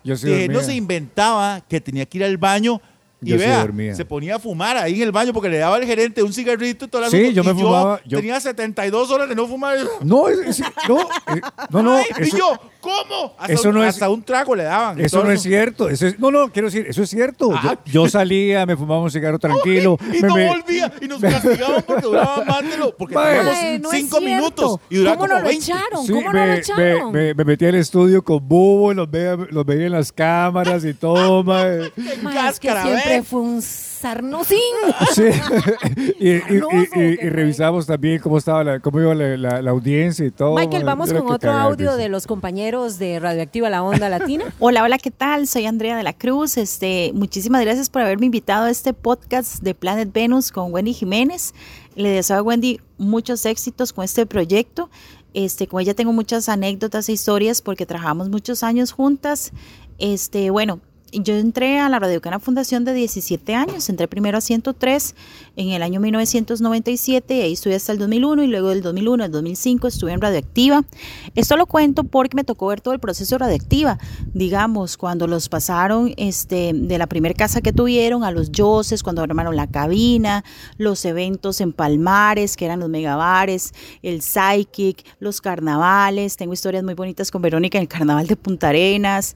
Yo sí dormía. se inventaba que tenía que ir al baño y Yo vea, dormía. se ponía a fumar ahí en el baño porque le daba al gerente un cigarrito y todo el Sí, asunto. yo me y fumaba, yo- tenía 72 horas de no fumar. No, es- es- no, eh, no, no. Ay, eso- y yo, ¿cómo? Hasta, eso un, no es- hasta un trago le daban. y Eso no es cierto. Eso es, no, no, quiero decir, eso es cierto. Yo, Ah. yo salía, me fumaba un cigarro tranquilo. Y me- no me- volvía. Y nos castigaban porque duraba más de lo. Porque no minutos y duraba ¿Cómo como no lo 20. echaron? Sí, ¿Cómo no me, lo me, echaron? me- me metí al estudio con Bubo, los veía, los veía en las cámaras y todo, mae. Que cáscara, siempre ¿ve? fue un sarnosín. Sí. y, y- y- Canoso, y- y qué revisamos también cómo estaba la, cómo iba la, la- la audiencia y todo. Michael, vamos con otro cagar, audio dice. de los compañeros de Radioactiva La Onda Latina. Hola, hola, ¿qué tal? Soy Andrea de la Cruz. Este, muchísimas gracias por haberme invitado a este podcast de Planet Venus con Wendy Jiménez. Le deseo a Wendy muchos éxitos con este proyecto. Este, con ella tengo muchas anécdotas e historias porque trabajamos muchos años juntas. Este, bueno, yo entré a la Radiocana Fundación de 17 años, entré primero a 103 en el año 1997 y ahí estuve hasta el 2001 y luego del 2001 al 2005 estuve en Radioactiva. Esto lo cuento porque me tocó ver todo el proceso de Radioactiva, digamos, cuando los pasaron este, de la primera casa que tuvieron a los Yoses, cuando armaron la cabina, los eventos en Palmares, que eran los megabares, el Psychic, los carnavales, tengo historias muy bonitas con Verónica en el carnaval de Punta Arenas.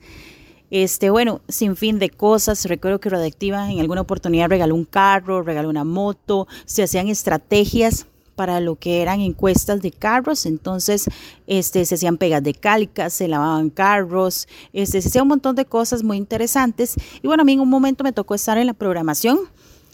Este, bueno, sin fin de cosas. Recuerdo que Radioactiva en alguna oportunidad regaló un carro, regaló una moto, se hacían estrategias para lo que eran encuestas de carros, entonces este, se hacían pegas de calcas, se lavaban carros, este, se hacían un montón de cosas muy interesantes. Y bueno, a mí en un momento me tocó estar en la programación.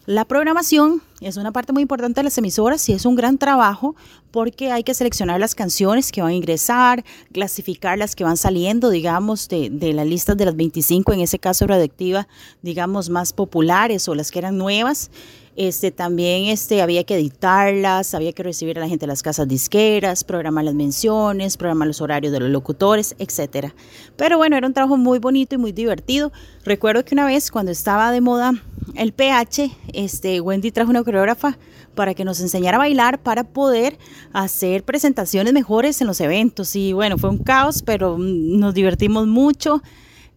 La programación es una parte muy importante de las emisoras y es un gran trabajo porque hay que seleccionar las canciones que van a ingresar, clasificar las que van saliendo, digamos, de, de las listas de las 25, en ese caso radioactiva, digamos, más populares o las que eran nuevas. Este, también este, había que editarlas, había que recibir a la gente de las casas disqueras, programar las menciones, programar los horarios de los locutores, etcétera. Pero bueno, era un trabajo muy bonito y muy divertido. Recuerdo que una vez cuando estaba de moda el PH, este, Wendy trajo una coreógrafa para que nos enseñara a bailar para poder hacer presentaciones mejores en los eventos. Y bueno, fue un caos, pero mm, nos divertimos mucho.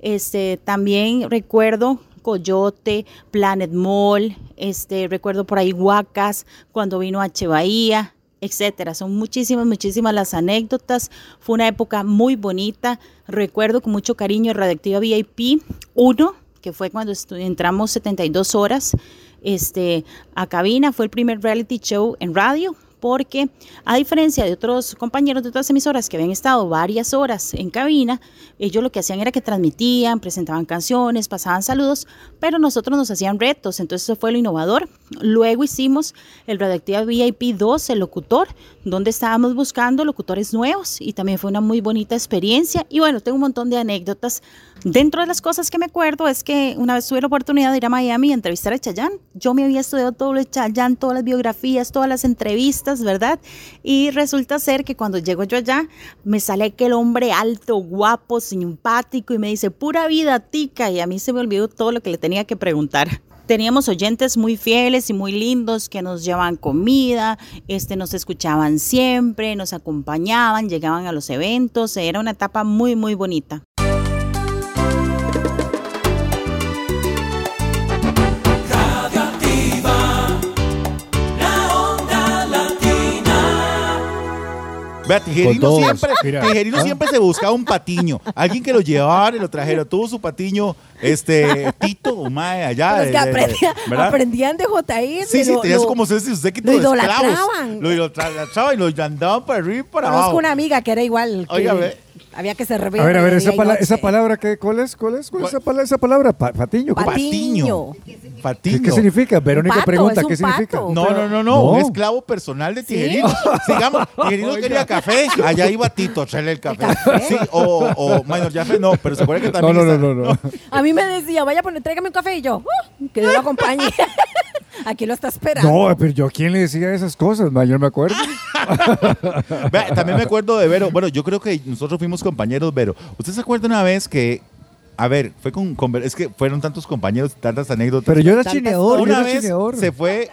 Este, también recuerdo Coyote, Planet Mall, este, recuerdo por ahí Huacas, cuando vino H Bahía, etcétera. Son muchísimas, muchísimas las anécdotas. Fue una época muy bonita. Recuerdo con mucho cariño Radioactiva VIP 1, que fue cuando entramos 72 horas este, a cabina. Fue el primer reality show en radio porque a diferencia de otros compañeros de otras emisoras que habían estado varias horas en cabina, ellos lo que hacían era que transmitían, presentaban canciones, pasaban saludos, pero nosotros nos hacían retos, entonces eso fue lo innovador. Luego hicimos el Radioactiva VIP 2, el locutor, donde estábamos buscando locutores nuevos y también fue una muy bonita experiencia y bueno, tengo un montón de anécdotas. Dentro de las cosas que me acuerdo es que una vez tuve la oportunidad de ir a Miami a entrevistar a Chayanne. Yo me había estudiado todo de Chayanne, todas las biografías, todas las entrevistas, ¿verdad? Y resulta ser que cuando llego yo allá, me sale aquel hombre alto, guapo, simpático y me dice, pura vida, tica. Y a mí se me olvidó todo lo que le tenía que preguntar. Teníamos oyentes muy fieles y muy lindos que nos llevaban comida, este, nos escuchaban siempre, nos acompañaban, llegaban a los eventos. Era una etapa muy, muy bonita. Vea, Tijerino, siempre, Tijerino ¿Ah? siempre se buscaba un patiño. Alguien que lo llevara y lo trajera. Tuvo su patiño, este, Tito, mae, allá. que aprendían de JI. Sí, sí, tenías como si usted que lo idolatraban. Lo idolatraban y lo andaban para arriba y para abajo. Conozco una amiga que era igual. Oiga, ve. Había que ser A ver, a ver, esa, esa palabra, ¿qué, ¿cuál es? ¿Cuál es? ¿Cuál es esa palabra? Esa palabra? patiño. Patiño. Patiño. ¿Qué, significa? Verónica pregunta, ¿qué significa? No, no, no, no, un esclavo personal de Tijerino. Sigamos, Tijerino quería café, allá iba Tito a echarle el café. Sí, o, o Minor Jaffe no, pero se puede que también No, no, no, no, A mí me decía, vaya, pues tráigame un café y yo, uh, que yo lo acompañe. Aquí lo está esperando. No, pero yo, ¿quién le decía esas cosas? Yo me acuerdo. también me acuerdo de Vero. Bueno, yo creo que nosotros fuimos compañeros, Vero. ¿Usted se acuerda una vez que a ver, fue con, es que fueron tantos compañeros, tantas anécdotas. Pero yo era chineador, Una vez se fue,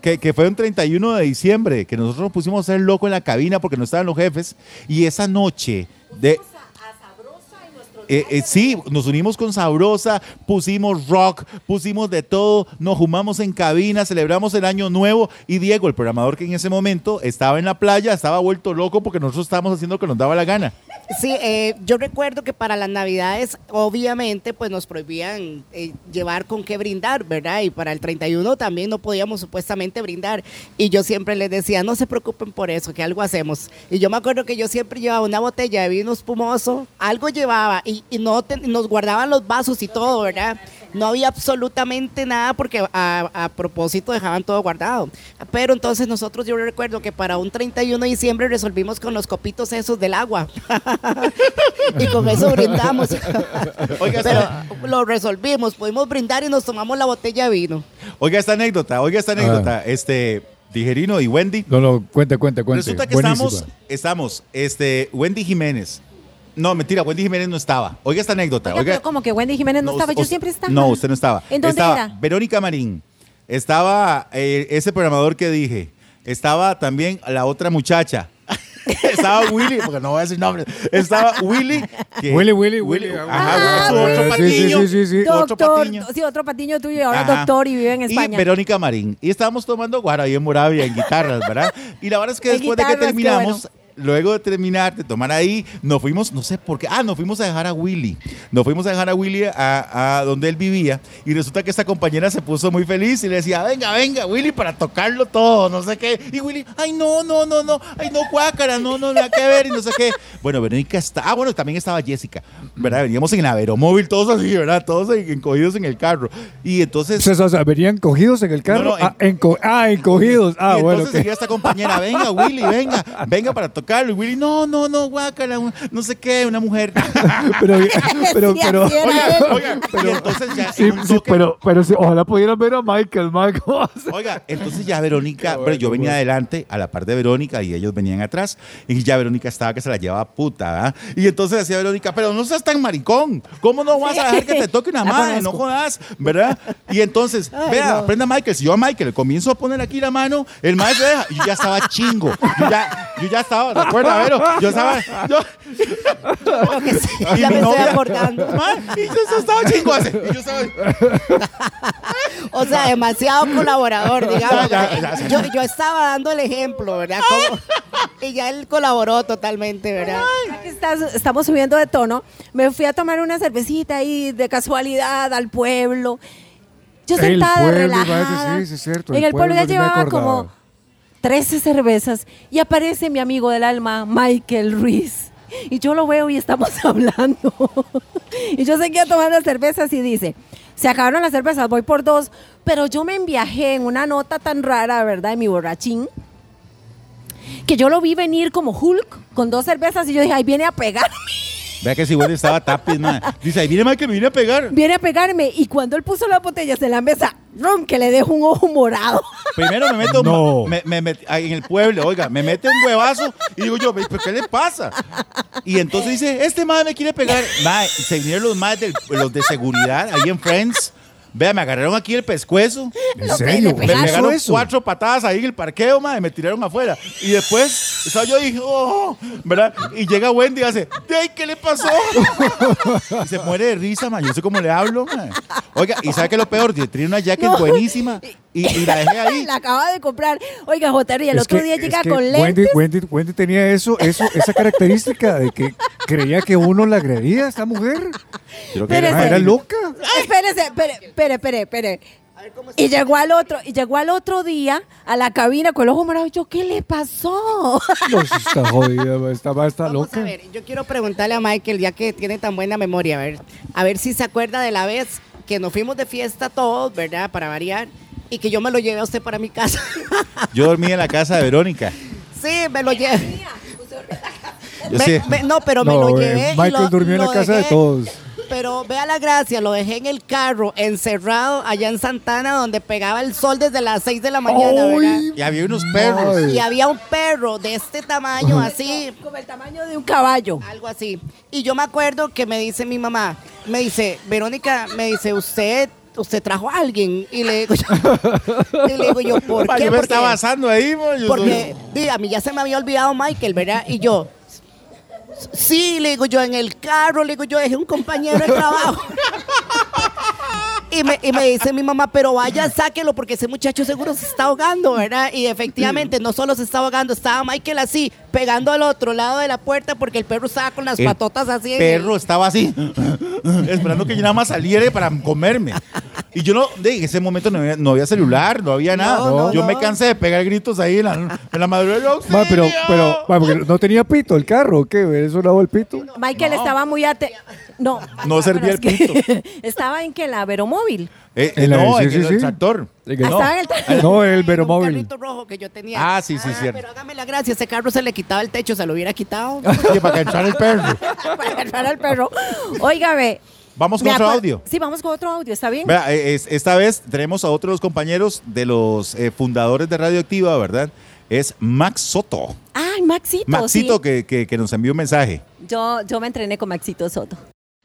que, que, fue un 31 de diciembre, que nosotros nos pusimos a ser loco en la cabina porque no estaban los jefes. Y esa noche de eh, eh, sí, nos unimos con Sabrosa, pusimos rock, pusimos de todo, nos jumamos en cabina, celebramos el año nuevo y Diego, el programador que en ese momento estaba en la playa, estaba vuelto loco porque nosotros estábamos haciendo lo que nos daba la gana. Sí, eh, yo recuerdo que para las navidades obviamente pues nos prohibían llevar con qué brindar, ¿verdad? Y para el 31 también no podíamos supuestamente brindar. Y yo siempre les decía, no se preocupen por eso, que algo hacemos. Y yo me acuerdo que yo siempre llevaba una botella de vino espumoso, algo llevaba y y, no nos guardaban los vasos y todo, ¿verdad? No había absolutamente nada porque a, propósito dejaban todo guardado. Pero entonces nosotros yo recuerdo que para un 31 de diciembre resolvimos con los copitos esos del agua. y con eso brindamos. oiga, Pero lo resolvimos, pudimos brindar y nos tomamos la botella de vino. Oiga esta anécdota, oiga esta anécdota. Ah. Este, Tijerino y Wendy. No, no, cuente, cuente, cuente. Resulta que estamos, estamos, este, Wendy Jiménez, no, mentira, Wendy Jiménez no estaba. Oiga esta anécdota. Oiga, como que Wendy Jiménez no, estaba, yo siempre estaba. No, usted no estaba. ¿En dónde estaba era? Verónica Marín. Estaba eh, ese programador que dije. Estaba también la otra muchacha. estaba Willy, porque no voy a decir nombres. Estaba Willy. Willy, Willy, Willy. Ajá, ah, otro patiño. Sí, sí, sí, Doctor, otro patiño. Sí, otro patiño tuyo y ahora doctor y vive en España. Y Verónica Marín. Y estábamos tomando guara ahí en Moravia, en guitarras, ¿verdad? Y la verdad es que después de que terminamos, luego de terminar, de tomar ahí, nos fuimos, no sé por qué, ah, nos fuimos a dejar a Willy. Nos fuimos a dejar a Willy a, donde él vivía y resulta que esta compañera se puso muy feliz y le decía, venga, venga, Willy, para tocarlo todo, no sé qué. Y Willy, ay, no, no, no, no, ay, no, cuácara, no, no, nada que ver y no sé qué. Bueno, Verónica está, ah, bueno, también estaba Jessica, ¿verdad? Veníamos en el aeromóvil, todos así, ¿verdad? Todos encogidos en el carro. Y entonces... O sea, venían cogidos en el carro. ah, ah, encogidos. Ah, y bueno. Entonces seguía esta compañera, venga, Willy, venga, venga para tocar y Willy, no, no, no, guácala, no sé qué, una mujer. pero, pero, pero, oiga, pero, entonces ya. Sí, pero, pero ojalá pudieran ver a Michael, Michael. Oiga, entonces ya Verónica, pero yo venía adelante a la par de Verónica y ellos venían atrás y ya Verónica estaba que se la llevaba puta, ¿verdad? Y entonces decía Verónica, pero no seas tan maricón, ¿cómo no vas a dejar que te toque una madre? No jodas, ¿verdad? Y entonces, vea, aprenda Michael, si yo a Michael comienzo a poner aquí la mano, el maestro deja, y yo ya estaba chingo, yo ya, yo ya estaba, recuerda, pero yo estaba. Yo, ya me estoy acordando. y yo estaba chingo así. Y yo estaba. o sea, demasiado colaborador, digamos. yo, yo, estaba dando el ejemplo, ¿verdad? y ya él colaboró totalmente, ¿verdad? estamos subiendo de tono. Me fui a tomar una cervecita ahí de casualidad al pueblo. Yo sentada el pueblo, relajada. Sí, sí, es cierto, en el, pueblo, pueblo ya llevaba como 13 cervezas y aparece mi amigo del alma, Michael Ruiz. Y yo lo veo y estamos hablando. y yo seguía tomando cervezas y dice, se acabaron las cervezas, voy por dos, pero yo me enviajé en una nota tan rara, ¿verdad? De mi borrachín, que yo lo vi venir como Hulk con dos cervezas y yo dije, ahí viene a pegarme. Vea que si bueno estaba tapis, man. Dice, ahí viene Michael, viene a pegar. Viene a pegarme. Y cuando él puso las botellas en la mesa, ron, que le dejo un ojo morado. Primero me meto no. me, me, en el pueblo, oiga, me mete un huevazo y digo yo, qué le pasa? Y entonces dice, este madre me quiere pegar. se vinieron los más de, los de seguridad ahí en Friends Vea, me agarraron aquí el pescuezo. ¿En serio? Me pegaron cuatro patadas ahí en el parqueo, ma, y me tiraron afuera. Y después, estaba yo dije, oh, ¿verdad? Y llega Wendy y hace, ¡ay, qué le pasó! y se muere de risa, ma. Yo sé cómo le hablo, ma. Oiga, ¿y sabe qué es lo peor? Tiene una jacket buenísima y, la dejé ahí. la acaba de comprar. Oiga, J.R., y el otro día llega con lentes. Wendy, Wendy, tenía eso, eso, esa característica de que creía que uno la agredía, esta mujer. Creo que era, loca. Espérese, espere, espere, espere, espere. Y llegó al otro, y llegó al otro día a la cabina con el ojo morado. Yo, ¿qué le pasó? No, está jodida, está, está loca. A ver, yo quiero preguntarle a Michael, ya que tiene tan buena memoria, a ver, a ver si se acuerda de la vez que nos fuimos de fiesta todos, ¿verdad? Para variar, y que yo me lo llevé a usted para mi casa. Yo dormí en la casa de Verónica. Sí, me lo llevé. no, pero me lo llevé. Michael durmió en la casa de todos pero vea la gracia, lo dejé en el carro, encerrado allá en Santana, donde pegaba el sol desde las 6 de la mañana, ¿verdad? Y había unos perros. Y había un perro de este tamaño, así. Como el tamaño de un caballo. Algo así. Y yo me acuerdo que me dice mi mamá, me dice, Verónica, me dice, usted usted trajo a alguien y le digo yo, y le digo yo ¿por qué? Yo me estaba asando ahí, porque a mí ya se me había olvidado Michael, ¿verdad? Y yo, Sí, le digo yo, en el carro, le digo yo, dejé un compañero de trabajo. Y me, y me, dice mi mamá, pero vaya, sáquelo porque ese muchacho seguro se está ahogando, ¿verdad? Y efectivamente, no solo se está ahogando, estaba Michael así, pegando al otro lado de la puerta porque el perro estaba con las patotas así. El perro estaba así, esperando que yo nada más saliera para comerme. Y yo no, en ese momento no había, celular, no había nada. yo me cansé de pegar gritos ahí en la, en la madrugada. pero, pero, no tenía pito el carro, ¿qué? ¿Eso dado el pito? Michael estaba muy atento. No, no servía el pito. estaba en que la Veromóvil. Eh, eh, no, sí, en el tractor. no. Estaba en el tractor. No, el Veromóvil. El carrito rojo que yo tenía. Ah, sí, sí, ah, cierto. Pero hágame la gracia, ese carro se le quitaba el techo, se lo hubiera quitado. para que entrara el perro. para que entrara el perro. Óigame. Vamos con otro audio. Sí, vamos con otro audio, ¿está bien? Vea, eh, esta vez tenemos a otros compañeros de los fundadores de Radioactiva, ¿verdad? Es Max Soto. Ay, Maxito. Maxito que, que, que, nos envió un mensaje. Yo, yo me entrené con Maxito Soto.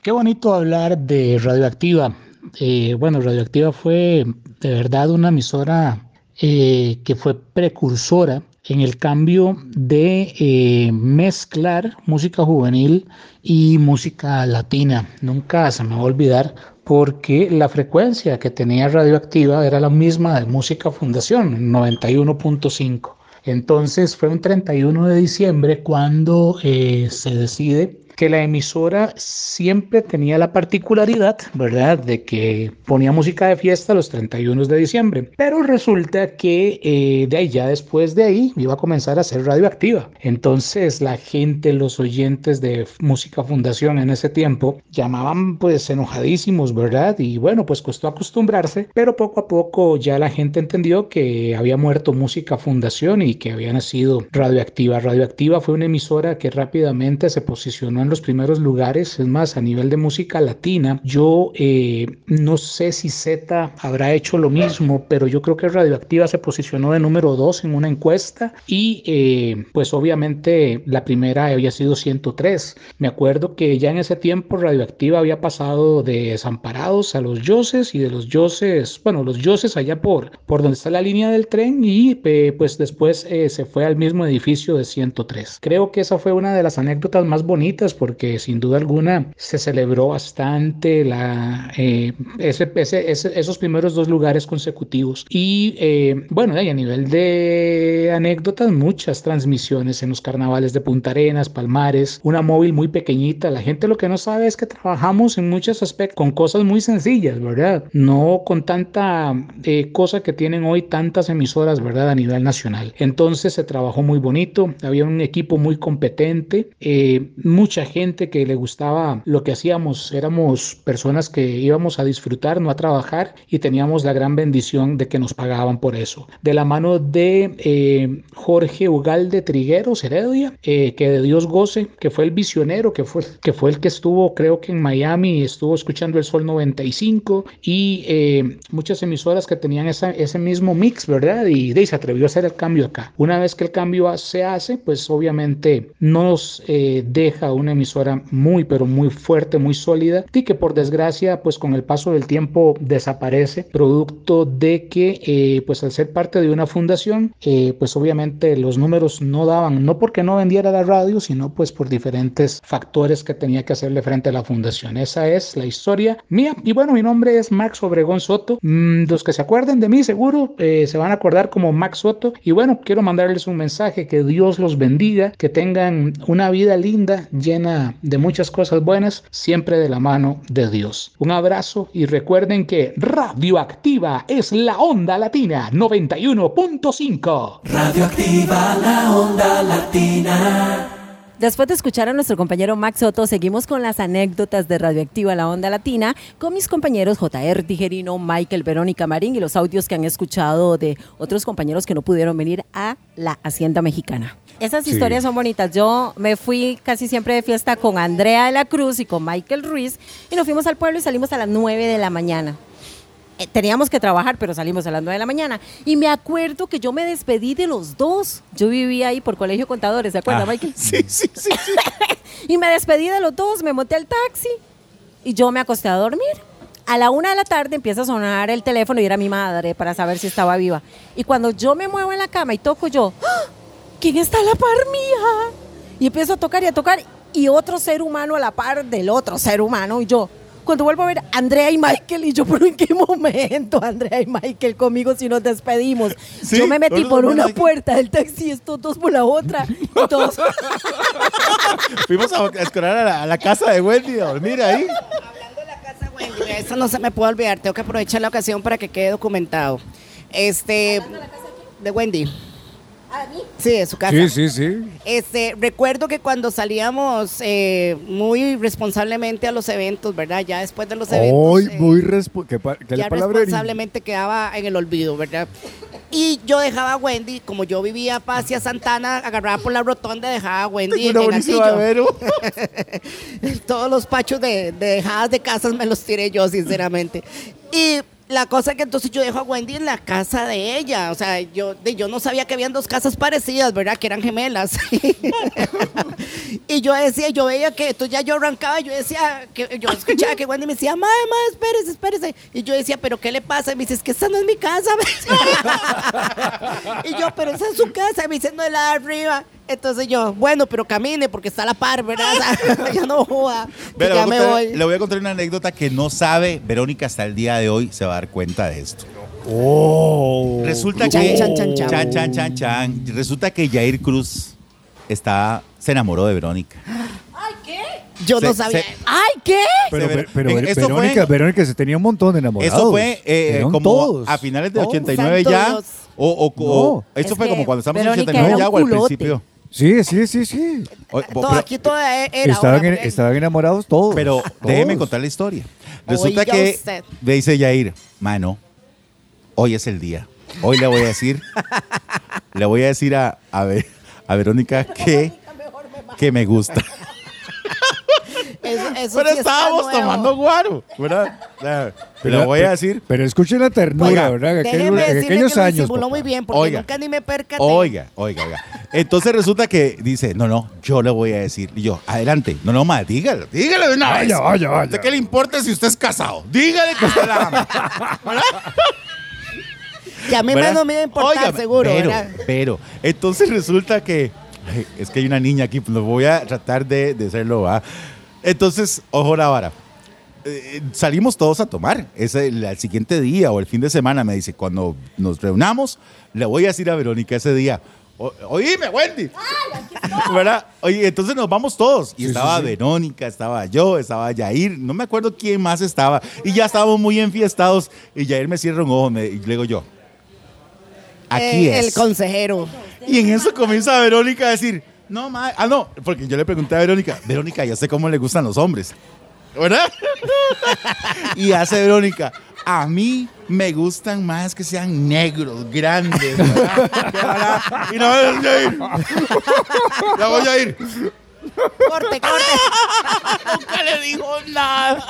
Qué bonito hablar de Radioactiva. Eh, bueno, Radioactiva fue de verdad una emisora eh, que fue precursora en el cambio de eh, mezclar música juvenil y música latina. Nunca se me va a olvidar porque la frecuencia que tenía Radioactiva era la misma de Música Fundación, 91.5. Entonces fue un 31 de diciembre cuando se decide que la emisora siempre tenía la particularidad, ¿verdad?, de que ponía música de fiesta los 31 de diciembre. Pero resulta que eh, de ahí, ya después de ahí, iba a comenzar a ser radioactiva. Entonces la gente, los oyentes de Música Fundación en ese tiempo, llamaban pues enojadísimos, ¿verdad? Y bueno, pues costó acostumbrarse, pero poco a poco ya la gente entendió que había muerto Música Fundación y que había nacido radioactiva. Radioactiva fue una emisora que rápidamente se posicionó en los primeros lugares, es más, a nivel de música latina, yo eh, no sé si Z habrá hecho lo mismo, pero yo creo que Radioactiva se posicionó de número 2 en una encuesta y eh, pues obviamente la primera había sido 103. Me acuerdo que ya en ese tiempo Radioactiva había pasado de Desamparados a los Yoses y de los Yoses, bueno, los Yoses allá por, por donde está la línea del tren y eh, pues después se fue al mismo edificio de 103. Creo que esa fue una de las anécdotas más bonitas porque sin duda alguna se celebró bastante la, eh, ese, esos primeros dos lugares consecutivos. Y eh, bueno, y a nivel de anécdotas, muchas transmisiones en los carnavales de Punta Arenas, Palmares, una móvil muy pequeñita. La gente lo que no sabe es que trabajamos en muchos aspectos con cosas muy sencillas, ¿verdad? No con tanta eh, cosa que tienen hoy tantas emisoras, ¿verdad? A nivel nacional. Entonces se trabajó muy bonito, había un equipo muy competente, mucha gente que le gustaba lo que hacíamos. Éramos personas que íbamos a disfrutar, no a trabajar y teníamos la gran bendición de que nos pagaban por eso. De la mano de eh, Jorge Ugalde Trigueros Heredia, eh, que de Dios goce, que fue el visionero, que fue, que fue el que estuvo creo que en Miami, estuvo escuchando el Sol 95 y eh, muchas emisoras que tenían esa, ese mismo mix, ¿verdad? Y, y, se atrevió a hacer el cambio acá. Una vez que el cambio se hace, pues obviamente nos deja una emisora muy, pero muy fuerte, muy sólida, y que por desgracia, pues con el paso del tiempo desaparece, producto de que, eh, pues al ser parte de una fundación, eh, pues obviamente los números no daban, no porque no vendiera la radio, sino pues por diferentes factores que tenía que hacerle frente a la fundación. Esa es la historia mía. Y bueno, mi nombre es Max Obregón Soto. Mm, los que se acuerden de mí, seguro eh, se van a acordar como Max Soto. Y bueno, quiero mandarles un mensaje, que Dios los bendiga, que tengan una vida linda, llena de muchas cosas buenas, siempre de la mano de Dios. Un abrazo y recuerden que Radioactiva es la onda latina 91.5. Radioactiva la onda latina. Después de escuchar a nuestro compañero Max Soto, seguimos con las anécdotas de Radioactiva La Onda Latina con mis compañeros JR Tijerino, Michael, Verónica Marín y los audios que han escuchado de otros compañeros que no pudieron venir a la Hacienda Mexicana. Esas historias son bonitas. Yo me fui casi siempre de fiesta con Andrea de la Cruz y con Michael Ruiz y nos fuimos al pueblo y salimos a las 9 de la mañana. Eh, teníamos que trabajar, pero salimos a las 9 de la mañana. Y me acuerdo que yo me despedí de los dos. Yo vivía ahí por Colegio Contadores, ¿se acuerda, Ah, Michael? Sí, sí, sí. sí. y me despedí de los dos, me monté al taxi y yo me acosté a dormir. A la una de la tarde empieza a sonar el teléfono y era mi madre para saber si estaba viva. Y cuando yo me muevo en la cama y toco yo, ¡Ah! ¿Quién está a la par mía? Y empiezo a tocar y a tocar y otro ser humano a la par del otro ser humano y yo. Cuando vuelvo a ver Andrea y Michael y yo, pero ¿en qué momento Andrea y Michael conmigo si nos despedimos? Sí, yo me metí por una puerta del taxi y estos dos por la otra. Y todos, Fuimos a escolar a la, a la casa de Wendy a dormir ahí. Hablando de la casa Wendy, eso no se me puede olvidar. Tengo que aprovechar la ocasión para que quede documentado. Este. De Wendy. Sí, de su casa. Sí, sí, sí. Este, recuerdo que cuando salíamos eh, muy responsablemente a los eventos, ¿verdad? Ya después de los eventos. Hoy eh, muy respo- ¿Qué, pa- qué ya responsablemente quedaba en el olvido, ¿verdad? Y yo dejaba a Wendy, como yo vivía hacia Santana, agarraba por la rotonda, dejaba a Wendy Una en. Vero. Todos los pachos de, de dejadas de casas me los tiré yo, sinceramente. Y la cosa es que entonces yo dejo a Wendy en la casa de ella. O sea, yo, de, yo no sabía que habían dos casas parecidas, ¿verdad? Que eran gemelas. y yo decía, yo veía que entonces ya yo arrancaba, yo decía, que yo escuchaba que Wendy me decía, mamá, mamá, espérese, espérese. Y yo decía, ¿pero qué le pasa? Y me dice, es que esta no es mi casa. y yo, pero esa es su casa. Y me dice, no es la de arriba. Entonces yo, bueno, pero camine porque está a la par, ¿verdad? O sea, ya no joda. Pero ya me voy le voy a contar una anécdota que no sabe Verónica hasta el día de hoy se va a dar cuenta de esto. Oh. Resulta Chan, que chan, chan, chan. chan, chan, chan, chan. Resulta que Jair Cruz está se enamoró de Verónica. Yo no sabía. se- ¡Ay, qué! Pero, esto Verónica, fue- Verónica se tenía un montón de enamorados. Eso fue eh, como todos. a finales de Todos. 89 Santo ya. O, o- o- No. esto Es fue como cuando estamos en Verónica 89 era ya o al principio. Sí, sí, sí, sí. O- Todo pero- aquí todo era. Estaban, ahora, en- porque- estaban enamorados todos. Pero Todos. déjeme contar la historia. Resulta Oiga que usted. le dice Yair, mano, hoy es el día. Hoy le voy a decir, le voy a decir a, a Verónica que, que me gusta. Eso, eso Pero sí está estábamos tomando guaro, ¿verdad? Pero- le voy a pero- decir, Pero escuchen la ternura, Oiga, ¿verdad? En aquel- Déjeme en decirle aquellos que lo años. papá. muy bien porque Oiga. nunca ni me percaté. oiga, oiga, oiga. Entonces resulta que dice, no, no, yo le voy a decir. Y yo, adelante. No, no, más, dígalo, dígalo de una vez. Vaya, vaya, vaya. ¿Usted qué le importa si usted es casado? Dígale que usted la ama. Que a mí ¿verdad? me no me iba a importar, Oiga, seguro, pero, ¿verdad? Pero, entonces resulta que, es que hay una niña aquí, pues lo voy a tratar de, de hacerlo, ¿va? Entonces, ojo la vara. Eh, salimos todos a tomar. Ese, el, el siguiente día o el fin de semana me dice, cuando nos reunamos, le voy a decir a Verónica ese día, "O- oíme, Wendy. ¿Verdad? Oye, entonces nos vamos todos. Y Sí, estaba sí, sí. Verónica, estaba yo, estaba Yair, no me acuerdo quién más estaba. Y ya estábamos muy enfiestados. Y Yair me cierra un ojo me- y le digo yo, aquí Eh, es. El consejero. Y en eso comienza Verónica a decir, no, ma, ah, no, porque yo le pregunté a Verónica, Verónica, yo sé cómo le gustan los hombres, ¿verdad? y hace Verónica, a mí me gustan más que sean negros, grandes, y no, ya ir. Ya voy a ir. Corte, corte. Nunca le dijo nada.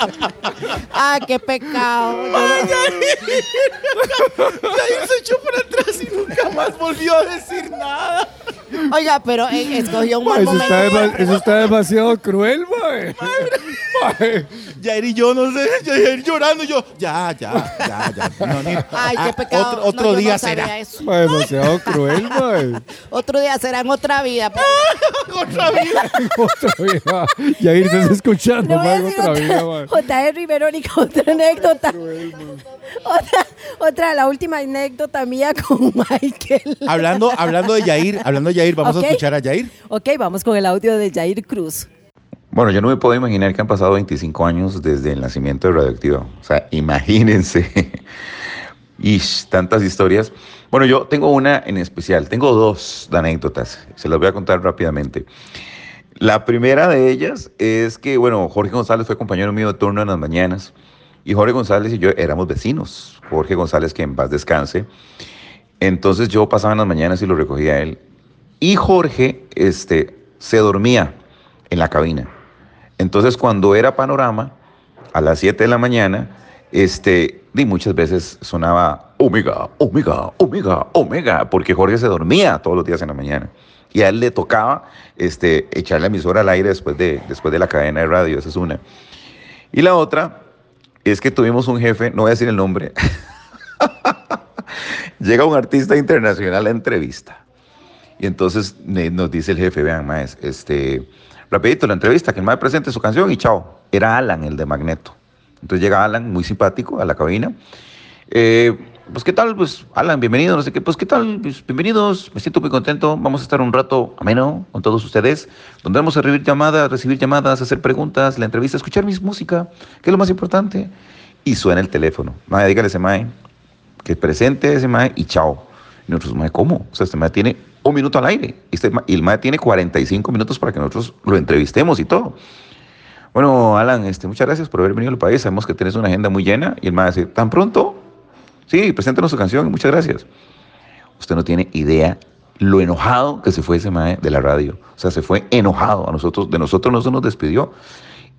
Ah, qué pecado. Yair se echó para atrás y nunca más volvió a decir nada. Oiga, pero eh, escogió un buen eso, momento. está eso está demasiado cruel, mae. Mae. Jair y yo, no sé, Jair llorando, y yo, ya, ya, ya, ya. No, ni- Ay, qué Ah, pecado. Otro, no día será. eso. Ma, demasiado cruel, mae. Otro día será en otra vida. pero- Otra vida. Otra vida. Yair, estás escuchando, No decir otra otra- vida. JR y Verónica, otra anécdota. Otra, otra, la última anécdota mía con Michael. Hablando, hablando de Yair, hablando de Yair, vamos Ok. a escuchar a Yair. Ok, vamos con el audio de Jair Cruz. Bueno, yo no me puedo imaginar que han pasado 25 años desde el nacimiento de Radioactiva. O sea, imagínense. Y tantas historias. Bueno, yo tengo una en especial. Tengo dos anécdotas. Se las voy a contar rápidamente. La primera de ellas es que, bueno, Jorge González fue compañero mío de turno en las mañanas. Y Jorge González y yo éramos vecinos. Jorge González, que en paz descanse. Entonces yo pasaba en las mañanas y lo recogía a él. Y Jorge este, se dormía en la cabina. Entonces cuando era panorama, a las 7 de la mañana, este, y muchas veces sonaba Omega, Omega, Omega, Omega, porque Jorge se dormía todos los días en la mañana. Y a él le tocaba este, echar la emisora al aire después de, después de la cadena de radio, esa es una. Y la otra es que tuvimos un jefe, no voy a decir el nombre, llega un artista internacional a entrevista. Y entonces nos dice el jefe, vean, maes, este, rapidito la entrevista, que el mae presente su canción y chao. Era Alan, el de Magneto. Entonces llega Alan, muy simpático, a la cabina. Eh, pues, ¿qué tal? Pues, Alan, bienvenido, no sé qué. Pues, ¿qué tal? Pues, bienvenidos, me siento muy contento. Vamos a estar un rato ameno con todos ustedes, donde vamos a recibir llamadas, recibir llamadas, hacer preguntas, la entrevista, escuchar mi música, que es lo más importante. Y suena el teléfono. Mae, dígale ese mae que presente ese mae y chao. Y nosotros, mae, ¿cómo? O sea, este mae tiene un minuto al aire. Y, este, y el mae tiene 45 minutos para que nosotros lo entrevistemos y todo. Bueno, Alan, este, muchas gracias por haber venido al país. Sabemos que tienes una agenda muy llena. Y el mae dice, ¿tan pronto? Sí, preséntanos su canción. Muchas gracias. Usted no tiene idea lo enojado que se fue ese mae de la radio. O sea, se fue enojado. A nosotros, de nosotros no se nos despidió.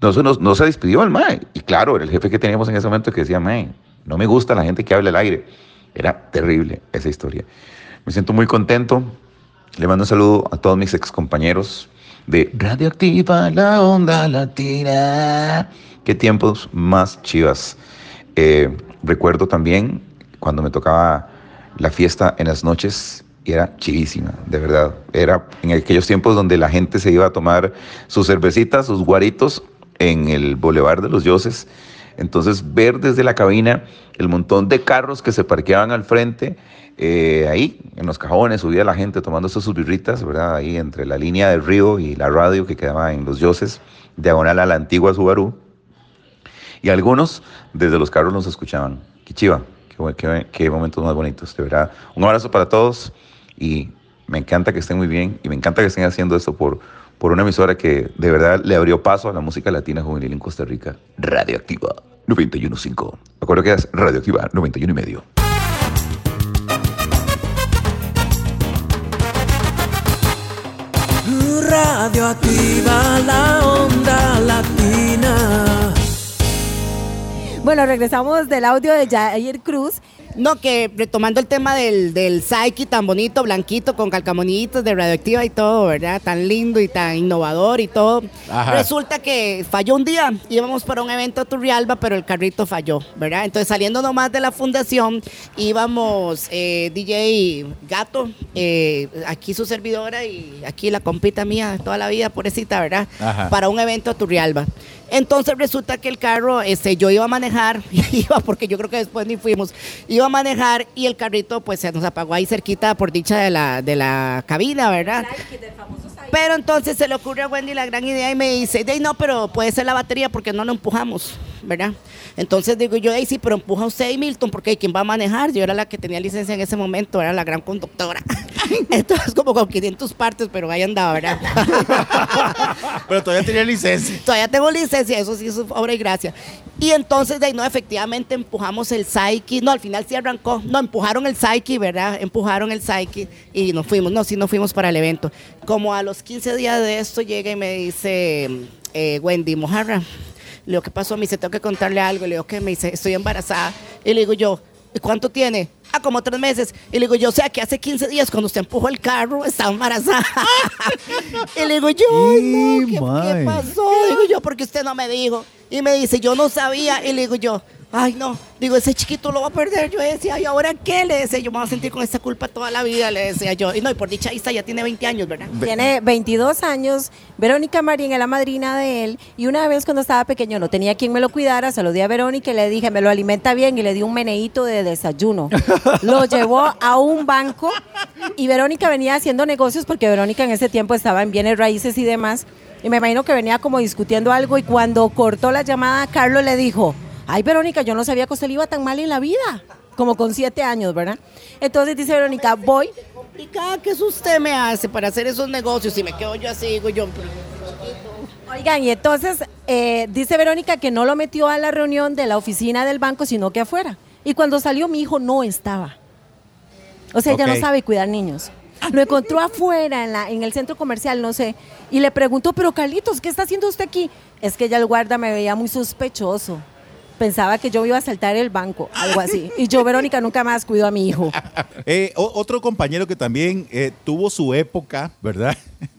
No se, nos- no se despidió el mae. Y claro, era el jefe que teníamos en ese momento que decía, mae, no me gusta la gente que habla al aire. Era terrible esa historia. Me siento muy contento. Le mando un saludo a todos mis excompañeros de Radioactiva, la onda latina. Qué tiempos más chivas. Eh, recuerdo también cuando me tocaba la fiesta en las noches y era chivísima, de verdad. Era en aquellos tiempos donde la gente se iba a tomar sus cervecitas, sus guaritos en el Boulevard de los Dioses. Entonces, ver desde la cabina el montón de carros que se parqueaban al frente, eh, ahí en los cajones, subía la gente tomándose sus birritas, ¿verdad? Ahí entre la línea del río y la radio que quedaba en los Dioses, diagonal a la antigua Subaru. Y algunos desde los carros nos escuchaban. Qué chiva, qué, qué- momentos más bonitos, de verdad. Un abrazo para todos y me encanta que estén muy bien y me encanta que estén haciendo esto por, por una emisora que de verdad le abrió paso a la música latina juvenil en Costa Rica. Radioactiva 91.5. Me acuerdo que es Radioactiva 91 y medio. Radioactiva la onda latina. Bueno, regresamos del audio de Jair Cruz. No, que retomando el tema del, del Psyche tan bonito, blanquito, con calcamonitos de radioactiva y todo, ¿verdad? Tan lindo y tan innovador y todo. Ajá. Resulta que falló un día. Íbamos para un evento a Turrialba, pero el carrito falló, ¿verdad? Entonces, saliendo nomás de la fundación, íbamos eh, DJ Gato, eh, aquí su servidora y aquí la compita mía de toda la vida, pobrecita, ¿verdad? Ajá. Para un evento a Turrialba. Entonces resulta que el carro, este, yo iba a manejar, iba porque yo creo que después ni fuimos, iba a manejar y el carrito pues se nos apagó ahí cerquita por dicha de la, de la cabina, ¿verdad? Pero entonces se le ocurre a Wendy la gran idea y me dice, "Dey, no, pero puede ser la batería porque no lo empujamos, ¿verdad? Entonces digo yo, "Dey, sí, pero empuja usted y Milton porque ¿quién va a manejar? Yo era la que tenía licencia en ese momento, era la gran conductora. Entonces como con 500 partes, pero ahí andaba, ¿verdad? Pero todavía tenía licencia. Todavía tengo licencia, eso sí es obra y gracia. Y entonces, de ahí, no, efectivamente empujamos el Psyche. No, al final sí arrancó. No, empujaron el Psyche, ¿verdad? Empujaron el Psyche y nos fuimos. No, sí, nos fuimos para el evento. Como a los 15 días de esto llega y me dice eh, Wendy Mojarra. Le digo, ¿qué pasó? Me dice, tengo que contarle algo. Le digo, ¿qué? Me dice, estoy embarazada. Y le digo yo, ¿Y cuánto tiene? Ah, como tres meses. Y le digo yo, o sea, que hace 15 días cuando usted empujó el carro estaba embarazada. y le digo yo, no, ¿qué, ¿qué pasó? Digo yo, porque usted no me dijo. Y me dice, yo no sabía. Y le digo yo, ay no, digo, ese chiquito lo va a perder. Yo decía, ¿y ahora qué? Le decía, yo me voy a sentir con esa culpa toda la vida, le decía yo. Y no, y por dicha Isa ya tiene 20 años, ¿verdad? Tiene 22 años. Verónica Marín es la madrina de él. Y una vez cuando estaba pequeño no tenía quien me lo cuidara, se lo di a Verónica y le dije, me lo alimenta bien y le di un meneíto de desayuno. lo llevó a un banco y Verónica venía haciendo negocios porque Verónica en ese tiempo estaba en bienes raíces y demás. Y me imagino que venía como discutiendo algo y cuando cortó la llamada, Carlos le dijo, ay Verónica, yo no sabía que usted le iba tan mal en la vida, como con siete años, ¿verdad? Entonces dice Verónica, voy. ¿Y cada qué usted me hace para hacer esos negocios? Y me quedo yo así, digo yo. Oigan, y entonces eh, dice Verónica que no lo metió a la reunión de la oficina del banco, sino que afuera. Y cuando salió mi hijo no estaba. O sea, ella no sabe cuidar niños. Lo encontró afuera, en, la, en el centro comercial, no sé. Y le preguntó, pero Carlitos, ¿qué está haciendo usted aquí? Es que ya el guarda me veía muy sospechoso. Pensaba que yo iba a saltar el banco, algo así. Y yo, Verónica, nunca más cuido a mi hijo. Eh, otro compañero que también eh, tuvo su época, ¿verdad?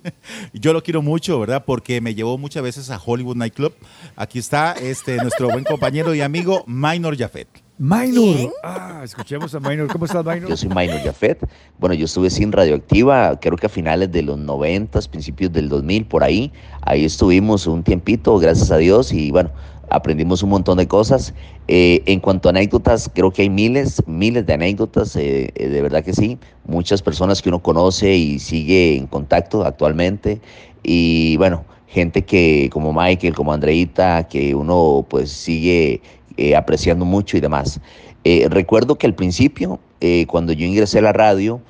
yo lo quiero mucho, ¿verdad? Porque me llevó muchas veces a Hollywood Nightclub. Aquí está este, nuestro buen compañero y amigo Minor Jafet. Minor. Ah, escuchemos a Minor. ¿Cómo estás, Minor? Yo soy Minor Jafet. Bueno, yo estuve sin radioactiva, creo que a finales de los 90, principios del 2000, por ahí. Ahí estuvimos un tiempito, gracias a Dios, y bueno, aprendimos un montón de cosas. Eh, en cuanto a anécdotas, creo que hay miles, miles de anécdotas, eh, eh, de verdad que sí. Muchas personas que uno conoce y sigue en contacto actualmente. Y bueno, gente que como Michael, como Andreita, que uno pues sigue apreciando mucho y demás. recuerdo que al principio, cuando yo ingresé a la radio,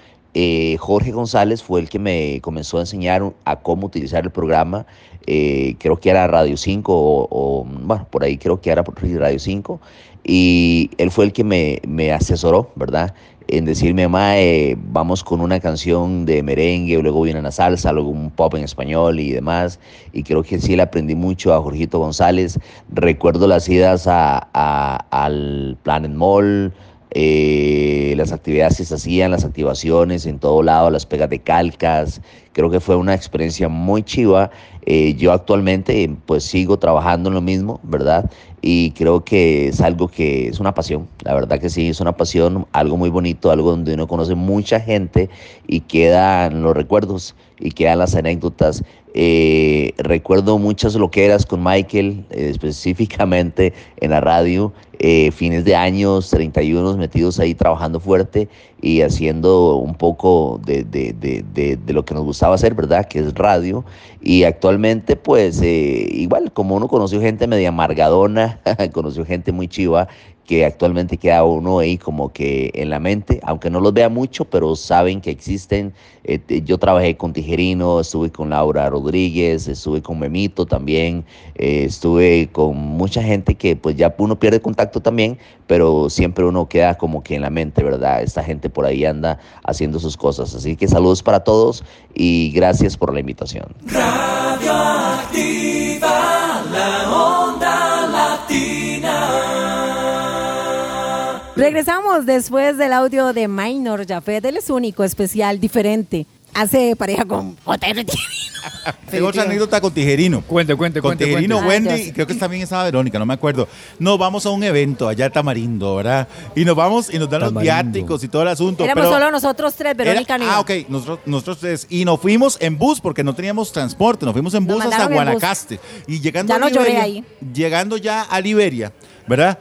Jorge González fue el que me comenzó a enseñar a cómo utilizar el programa eh, creo que era Radio 5 o, bueno, por ahí creo que era Radio 5, y él fue el que me, me asesoró, ¿verdad? En decirme, Mae, vamos con una canción de merengue, luego viene una salsa, luego un pop en español y demás. Y creo que sí le aprendí mucho a Jorgito González. Recuerdo las idas al Planet Mall, eh, las actividades que se hacían, las activaciones en todo lado, las pegas de calcas. Creo que fue una experiencia muy chiva. Eh, yo actualmente pues sigo trabajando en lo mismo, ¿verdad? Y creo que es algo que es una pasión, la verdad que sí, es una pasión, algo muy bonito, algo donde uno conoce mucha gente y quedan los recuerdos y quedan las anécdotas. Eh, recuerdo muchas loqueras con Michael, eh, específicamente en la radio, eh, fines de años, 31 metidos ahí trabajando fuerte y haciendo un poco de, de, de, de, lo que nos gustaba hacer, ¿verdad? Que es radio. Y actualmente, pues, igual, como uno conoció gente media amargadona, conoció gente muy chiva que actualmente queda uno ahí como que en la mente, aunque no los vea mucho, pero saben que existen. Eh, yo trabajé con Tijerino, estuve con Laura Rodríguez, estuve con Memito también, eh, estuve con mucha gente que pues ya uno pierde contacto también, pero siempre uno queda como que en la mente, ¿verdad? Esta gente por ahí anda haciendo sus cosas. Así que saludos para todos y gracias por la invitación. Radio Regresamos después del audio de Minor Jafet. Él es único, especial, diferente. Hace pareja con Tengo otra anécdota con Tijerino. Cuente, cuente, con Tijerino, Wendy, y creo que también estaba Verónica, no me acuerdo. Nos vamos a un evento allá en Tamarindo, ¿verdad? Y nos vamos y nos dan los viáticos y todo el asunto. Éramos solo nosotros tres, Verónica Ah, ok, nosotros, nosotros tres. Y nos fuimos en bus porque no teníamos transporte, nos fuimos en bus hasta Guanacaste. Y llegando ya no lloré ahí. Llegando ya a Liberia, ¿verdad?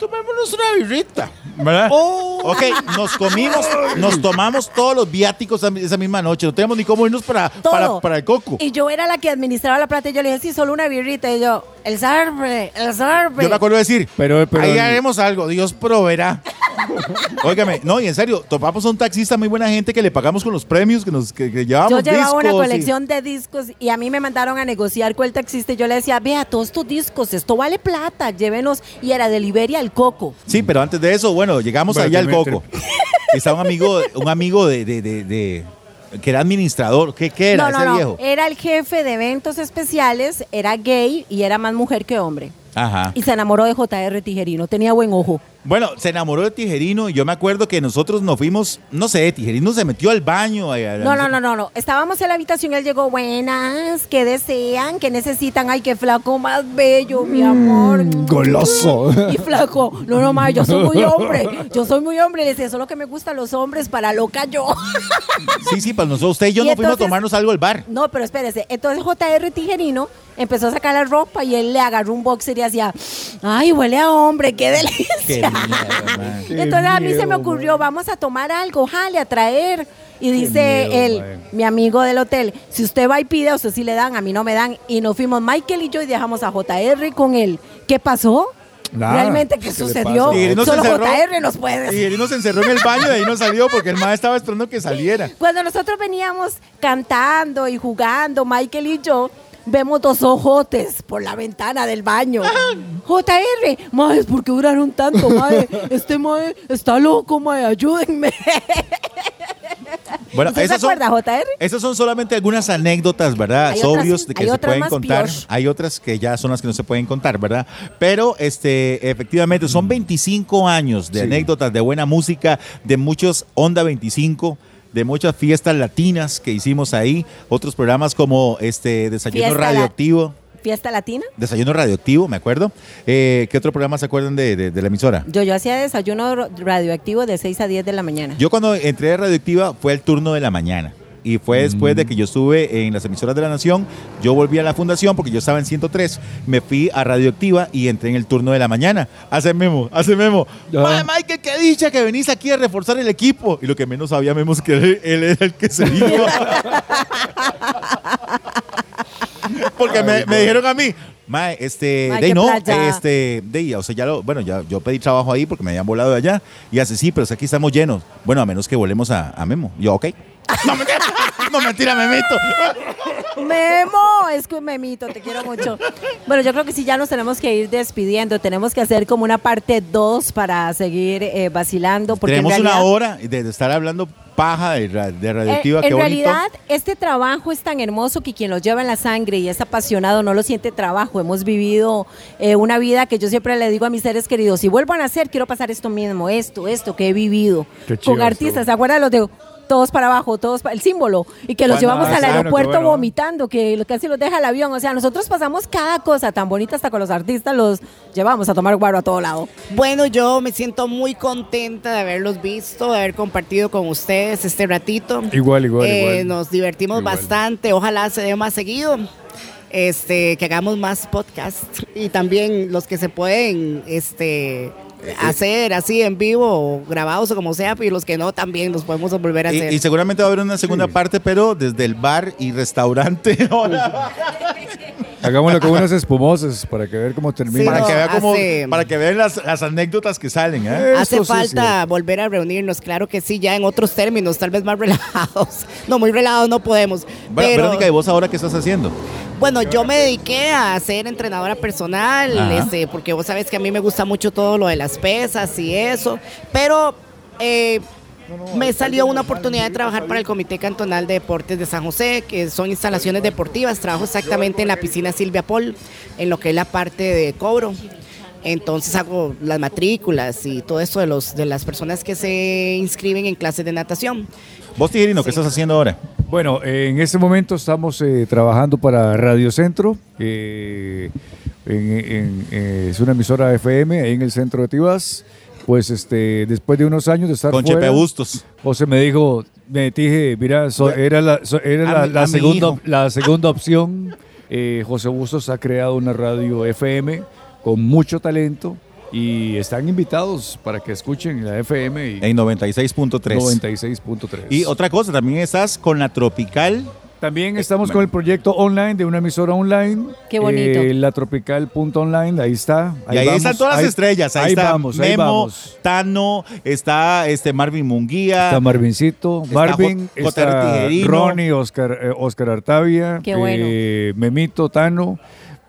Tomémonos una birrita, ¿verdad? Oh. Ok, nos comimos, nos tomamos todos los viáticos esa misma noche. No teníamos ni cómo irnos para, para, para, el coco. Y yo era la que administraba la plata y yo le dije, sí, solo una birrita. Y yo, el zarpe, el zarpe. Yo me acuerdo de decir, pero, ahí haremos algo, Dios proveerá. Óigame, no, y en serio, topamos a un taxista muy buena gente que le pagamos con los premios que nos que, llevábamos. Yo llevaba una colección de discos y a mí me mandaron a negociar con el taxista y yo le decía, vea, todos tus discos, esto vale plata, llévenos. Y era de Liberia el Coco. Sí, pero antes de eso, bueno, llegamos allá al Coco. Estaba un amigo, un amigo de, de, de, que era administrador. ¿Qué, era ese viejo? Era el jefe de eventos especiales, era gay y era más mujer que hombre. Ajá. y se enamoró de JR Tijerino. Tenía buen ojo. Bueno, se enamoró de Tijerino y yo me acuerdo que nosotros nos fuimos, no sé, Tijerino se metió al baño. a- a- No, no, no, no, no. Estábamos en la habitación, él llegó, buenas, ¿qué desean? ¿Qué necesitan? Ay, qué flaco más bello, mi amor. Goloso. Y flaco, no, no, ma, yo soy muy hombre, yo soy muy hombre. Le decía, eso es lo que me gustan los hombres, para loca yo. Sí, sí, para nosotros, usted y yo Y nos fuimos a tomarnos algo al bar. No, pero espérese. Entonces JR Tijerino empezó a sacar la ropa y él le agarró un boxer y hacía, ay, huele a hombre, qué delicia. Qué. Entonces a mí se me ocurrió, vamos a tomar algo, jale, a traer. Y dice miedo, él, mi amigo del hotel, si usted va y pide, a usted sí le dan, a mí no me dan. Y nos fuimos Michael y yo y dejamos a JR con él. ¿Qué pasó? Nada. Realmente, ¿qué ¿Qué le sucedió? se Solo encerró. JR nos puede decir. Tijerino se encerró en el baño y de ahí no salió porque el maestro estaba esperando que saliera. Cuando nosotros veníamos cantando y jugando, Michael y yo, vemos dos ojotes por la ventana del baño. JR, mae, ¿por qué duraron tanto, mae? Este mae está loco, mae, ayúdenme. Bueno, ¿Usted se esas son, acuerda, JR? esas son solamente algunas anécdotas, ¿verdad? Hay otras- Sobrios de que hay se otras pueden más contar. Hay otras que ya son las que no se pueden contar, ¿verdad? Pero este, efectivamente, son 25 años de Sí. anécdotas, de buena música, de muchos Onda 25 de muchas fiestas latinas que hicimos ahí, otros programas como este Desayuno Fiesta la- Radioactivo, ¿Fiesta latina? Desayuno Radioactivo, me acuerdo. Eh, ¿Qué otro programa se acuerdan de, de- de la emisora? Yo, yo hacía desayuno radioactivo de 6 a 10 de la mañana. Yo cuando entré a Radioactiva fue el turno de la mañana. Y fue después de que yo estuve en las emisoras de la Nación, yo volví a la fundación porque yo estaba en 103, me fui a Radioactiva y entré en el turno de la mañana. Hace memo, hace memo. Michael, qué dicha que venís aquí a reforzar el equipo. Y lo que menos sabía Memo es que él, él era el que se iba. porque me, me dijeron a mí, Mae, este, Mae, de qué no, playa. este, de, o sea, ya lo, bueno, ya yo pedí trabajo ahí porque me habían volado de allá y hace sí, pero es que aquí estamos llenos. Bueno, a menos que volemos a, a Memo. Yo, ok. No mentira, no mentira, Memito. Memo, es que memito, te quiero mucho. Bueno, yo creo que sí, ya nos tenemos que ir despidiendo. Tenemos que hacer como una parte 2 para seguir eh, vacilando. Porque Tenemos una realidad- hora de, de estar hablando paja de, de radioactiva, Eh, en bonito. realidad, este trabajo es tan hermoso que quien lo lleva en la sangre y es apasionado no lo siente trabajo. Hemos vivido eh, una vida que yo siempre le digo a mis seres queridos, si vuelvo a nacer, quiero pasar esto mismo, esto, esto que he vivido. Qué chido Con artistas. ¿se acuerdan los de todos para abajo, todos para el símbolo? Y que los llevamos Ah, al aeropuerto bueno. vomitando, que casi los deja el avión. O sea, nosotros pasamos cada cosa tan bonita hasta con los artistas, los llevamos a tomar guaro a todo lado. Bueno, yo me siento muy contenta de haberlos visto, de haber compartido con ustedes este ratito. Igual, igual, Eh, igual. Nos divertimos Igual. bastante, ojalá se dé más seguido. Este, que hagamos más podcasts y también los que se pueden este hacer así en vivo grabados o como sea, y los que no también los podemos volver a hacer. y seguramente va a haber una segunda parte, pero desde el bar y restaurante. Hagámoslo con unas espumosas para que ver cómo termina. Sí, para, no, que vea cómo, hace- para que vean las, las anécdotas que salen. ¿eh? Hace Eso sí es falta volver a reunirnos, claro que sí, ya en otros términos, tal vez más relajados. No, muy relajados no podemos. Bueno, pero, Verónica, ¿y vos ahora qué estás haciendo? Bueno, yo me dediqué a ser entrenadora personal, Ajá. este, porque vos sabes que a mí me gusta mucho todo lo de las pesas y eso, pero eh, me salió una oportunidad de trabajar para el Comité Cantonal de Deportes de San José, que son instalaciones deportivas. Trabajo exactamente en la piscina Silvia Paul, en lo que es la parte de cobro. Entonces hago las matrículas y todo eso de, los, de las personas que se inscriben en clases de natación. Vos, Tijerino, ¿qué estás haciendo ahora? Bueno, en este momento estamos eh, trabajando para Radio Centro. eh, en- en- eh, es una emisora FM ahí en el centro de Tibás. Pues este, después de unos años de estar Con fuera, Chepe Bustos. José me dijo, me dije, mira, so- era la, so- era la, mi- segunda, la segunda opción. Eh, José Bustos ha creado una radio FM con mucho talento y están invitados para que escuchen la FM y En 96.3. 96.3. Y otra cosa, también estás con la Tropical. También estamos con el proyecto online de una emisora online. Qué bonito. Eh, la tropical.online, ahí está. y ahí están todas las estrellas. Ahí, está vamos, ahí Memo, vamos. Tano, está este Marvin Munguía. Está Marvincito, Está Marvin, J- está. Ronnie, Oscar, eh, Oscar Artavia, Qué bueno. eh, Memito, Tano.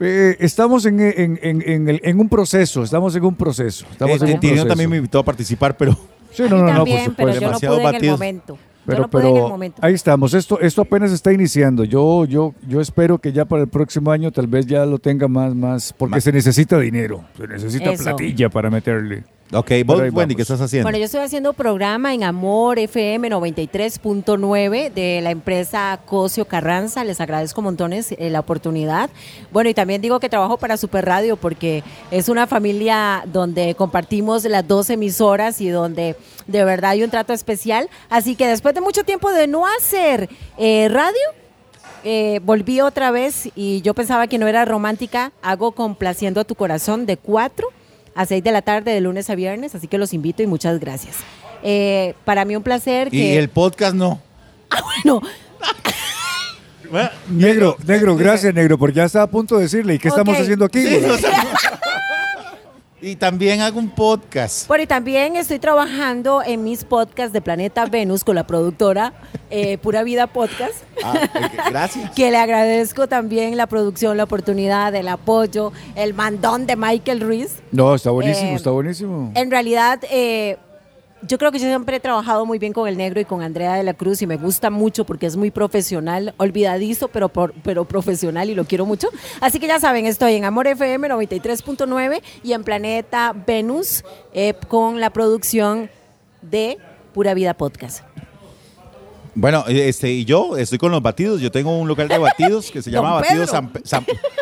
Eh, estamos en, en- en- en el- en un proceso, estamos en un proceso. Estamos Eh, en un proceso. también me invitó a participar, pero Sí, no, no, no, por También, pero supuesto. yo no demasiado pude en el momento. Pero, pero ahí estamos. Esto, esto apenas está iniciando. Yo, yo, yo espero que ya para el próximo año tal vez ya lo tenga más, más, porque se necesita dinero, se necesita platilla para meterle. Ok, vos, Wendy, ¿qué estás haciendo? Bueno, yo estoy haciendo programa en Amor FM 93.9 de la empresa Cosio Carranza. Les agradezco montones eh, la oportunidad. Bueno, y también digo que trabajo para Super Radio porque es una familia donde compartimos las dos emisoras y donde de verdad hay un trato especial. Así que después de mucho tiempo de no hacer eh, radio, eh, volví otra vez y yo pensaba que no era romántica. Hago complaciendo a tu corazón de cuatro a 6 de la tarde de lunes a viernes, así que los invito y muchas gracias. Eh, para mí un placer. Y el podcast no. Ah, bueno. negro, negro, gracias, negro, porque ya estaba a punto de decirle, ¿y qué estamos haciendo aquí? Y también hago un podcast. Bueno, y también estoy trabajando en mis podcasts de Planeta Venus con la productora eh, Pura Vida Podcast. Ah, gracias. que le agradezco también la producción, la oportunidad, el apoyo, el mandón de Michael Ruiz. No, está buenísimo, eh, está buenísimo. En realidad, eh, yo creo que yo siempre he trabajado muy bien con el negro y con Andrea de la Cruz y me gusta mucho porque es muy profesional, olvidadizo, pero, pero profesional y lo quiero mucho. Así que ya saben, estoy en Amor FM 93.9 y en Planeta Venus eh, con la producción de Pura Vida Podcast. Bueno, este, y yo estoy con los batidos. Yo tengo un local de batidos que se llama Batidos San,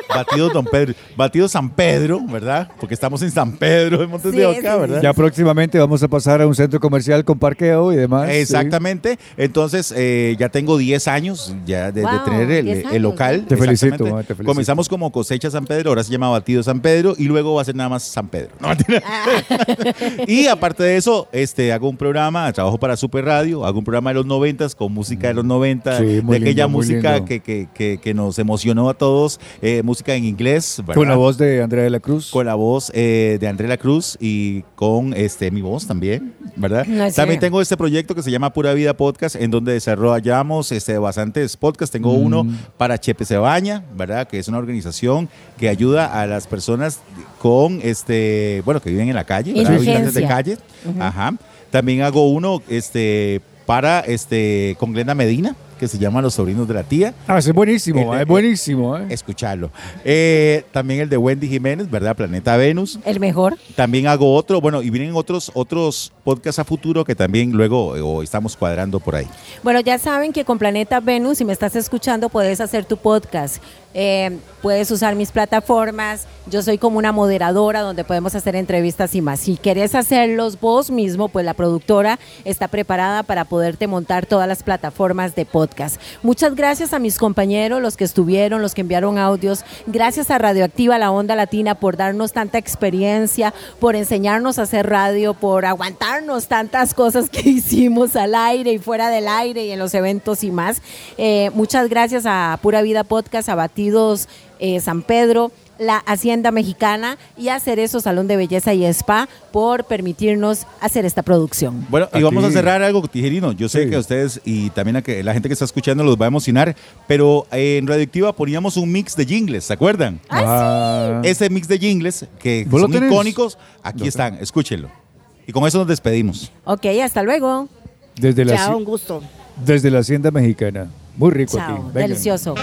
Batidos Don Pedro. Batidos San Pedro, ¿verdad? Porque estamos en San Pedro, en Montes de Oca, ¿verdad? Ya próximamente vamos a pasar a un centro comercial con parqueo y demás. Exactamente. Entonces, eh, ya tengo 10 años ya de, tener el, local. Te felicito, Comenzamos como cosecha San Pedro, ahora se llama Batidos San Pedro y luego va a ser nada más San Pedro. Ah. y aparte de eso, este, hago un programa, trabajo para Super Radio, hago un programa de los 90 con música de los 90, de aquella música que, que, que, nos emocionó a todos, eh, música en inglés. Con la voz de Andrea de la Cruz. Con la voz eh, de Andrea de la Cruz y con este, mi voz también, ¿verdad? también tengo este proyecto que se llama Pura Vida Podcast, en donde desarrollamos este, bastantes podcasts. Tengo uno mm. para Chepe Cebaña, ¿verdad? Que es una organización que ayuda a las personas con, este, bueno, que viven en la calle, habitantes de calle. Ajá. También hago uno este, para este, con Glenda Medina que se llama Los Sobrinos de la Tía. Ah, es buenísimo, es buenísimo. Eh. Escucharlo. Eh, también el de Wendy Jiménez, ¿verdad? Planeta Venus. El mejor. También hago otro, bueno, y vienen otros, otros podcasts a futuro que también luego estamos cuadrando por ahí. Bueno, ya saben que con Planeta Venus, si me estás escuchando, puedes hacer tu podcast. Eh, puedes usar mis plataformas. Yo soy como una moderadora donde podemos hacer entrevistas y más. Si querés hacerlos vos mismo, pues la productora está preparada para poderte montar todas las plataformas de podcast Muchas gracias a mis compañeros, los que estuvieron, los que enviaron audios. Gracias a Radioactiva La Onda Latina por darnos tanta experiencia, por enseñarnos a hacer radio, por aguantarnos tantas cosas que hicimos al aire y fuera del aire y en los eventos y más. Eh, muchas gracias a Pura Vida Podcast, a Eh, San Pedro, la Hacienda Mexicana y a Cerezo Salón de Belleza y Spa por permitirnos hacer esta producción. Bueno, y vamos a cerrar algo, Tijerino. Yo sé que a ustedes y también a que la gente que está escuchando los va a emocionar, pero en Radioactiva poníamos un mix de jingles, ¿se acuerdan? Ah, sí. Ese mix de jingles que son icónicos, aquí están, escúchenlo. Y con eso nos despedimos. Ok, hasta luego. Desde la, Chao, un gusto. Desde la Hacienda Mexicana. Muy rico Chao, aquí. Delicioso.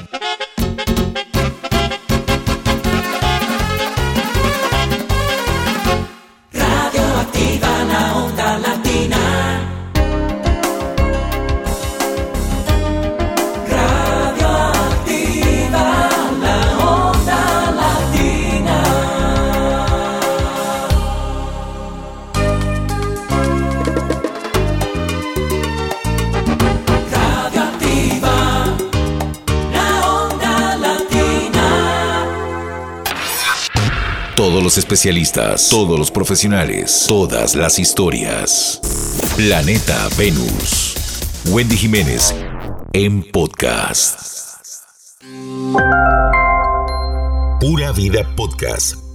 Los especialistas, todos los profesionales, todas las historias. Planeta Venus. Wendy Jiménez en podcast. Pura Vida Podcast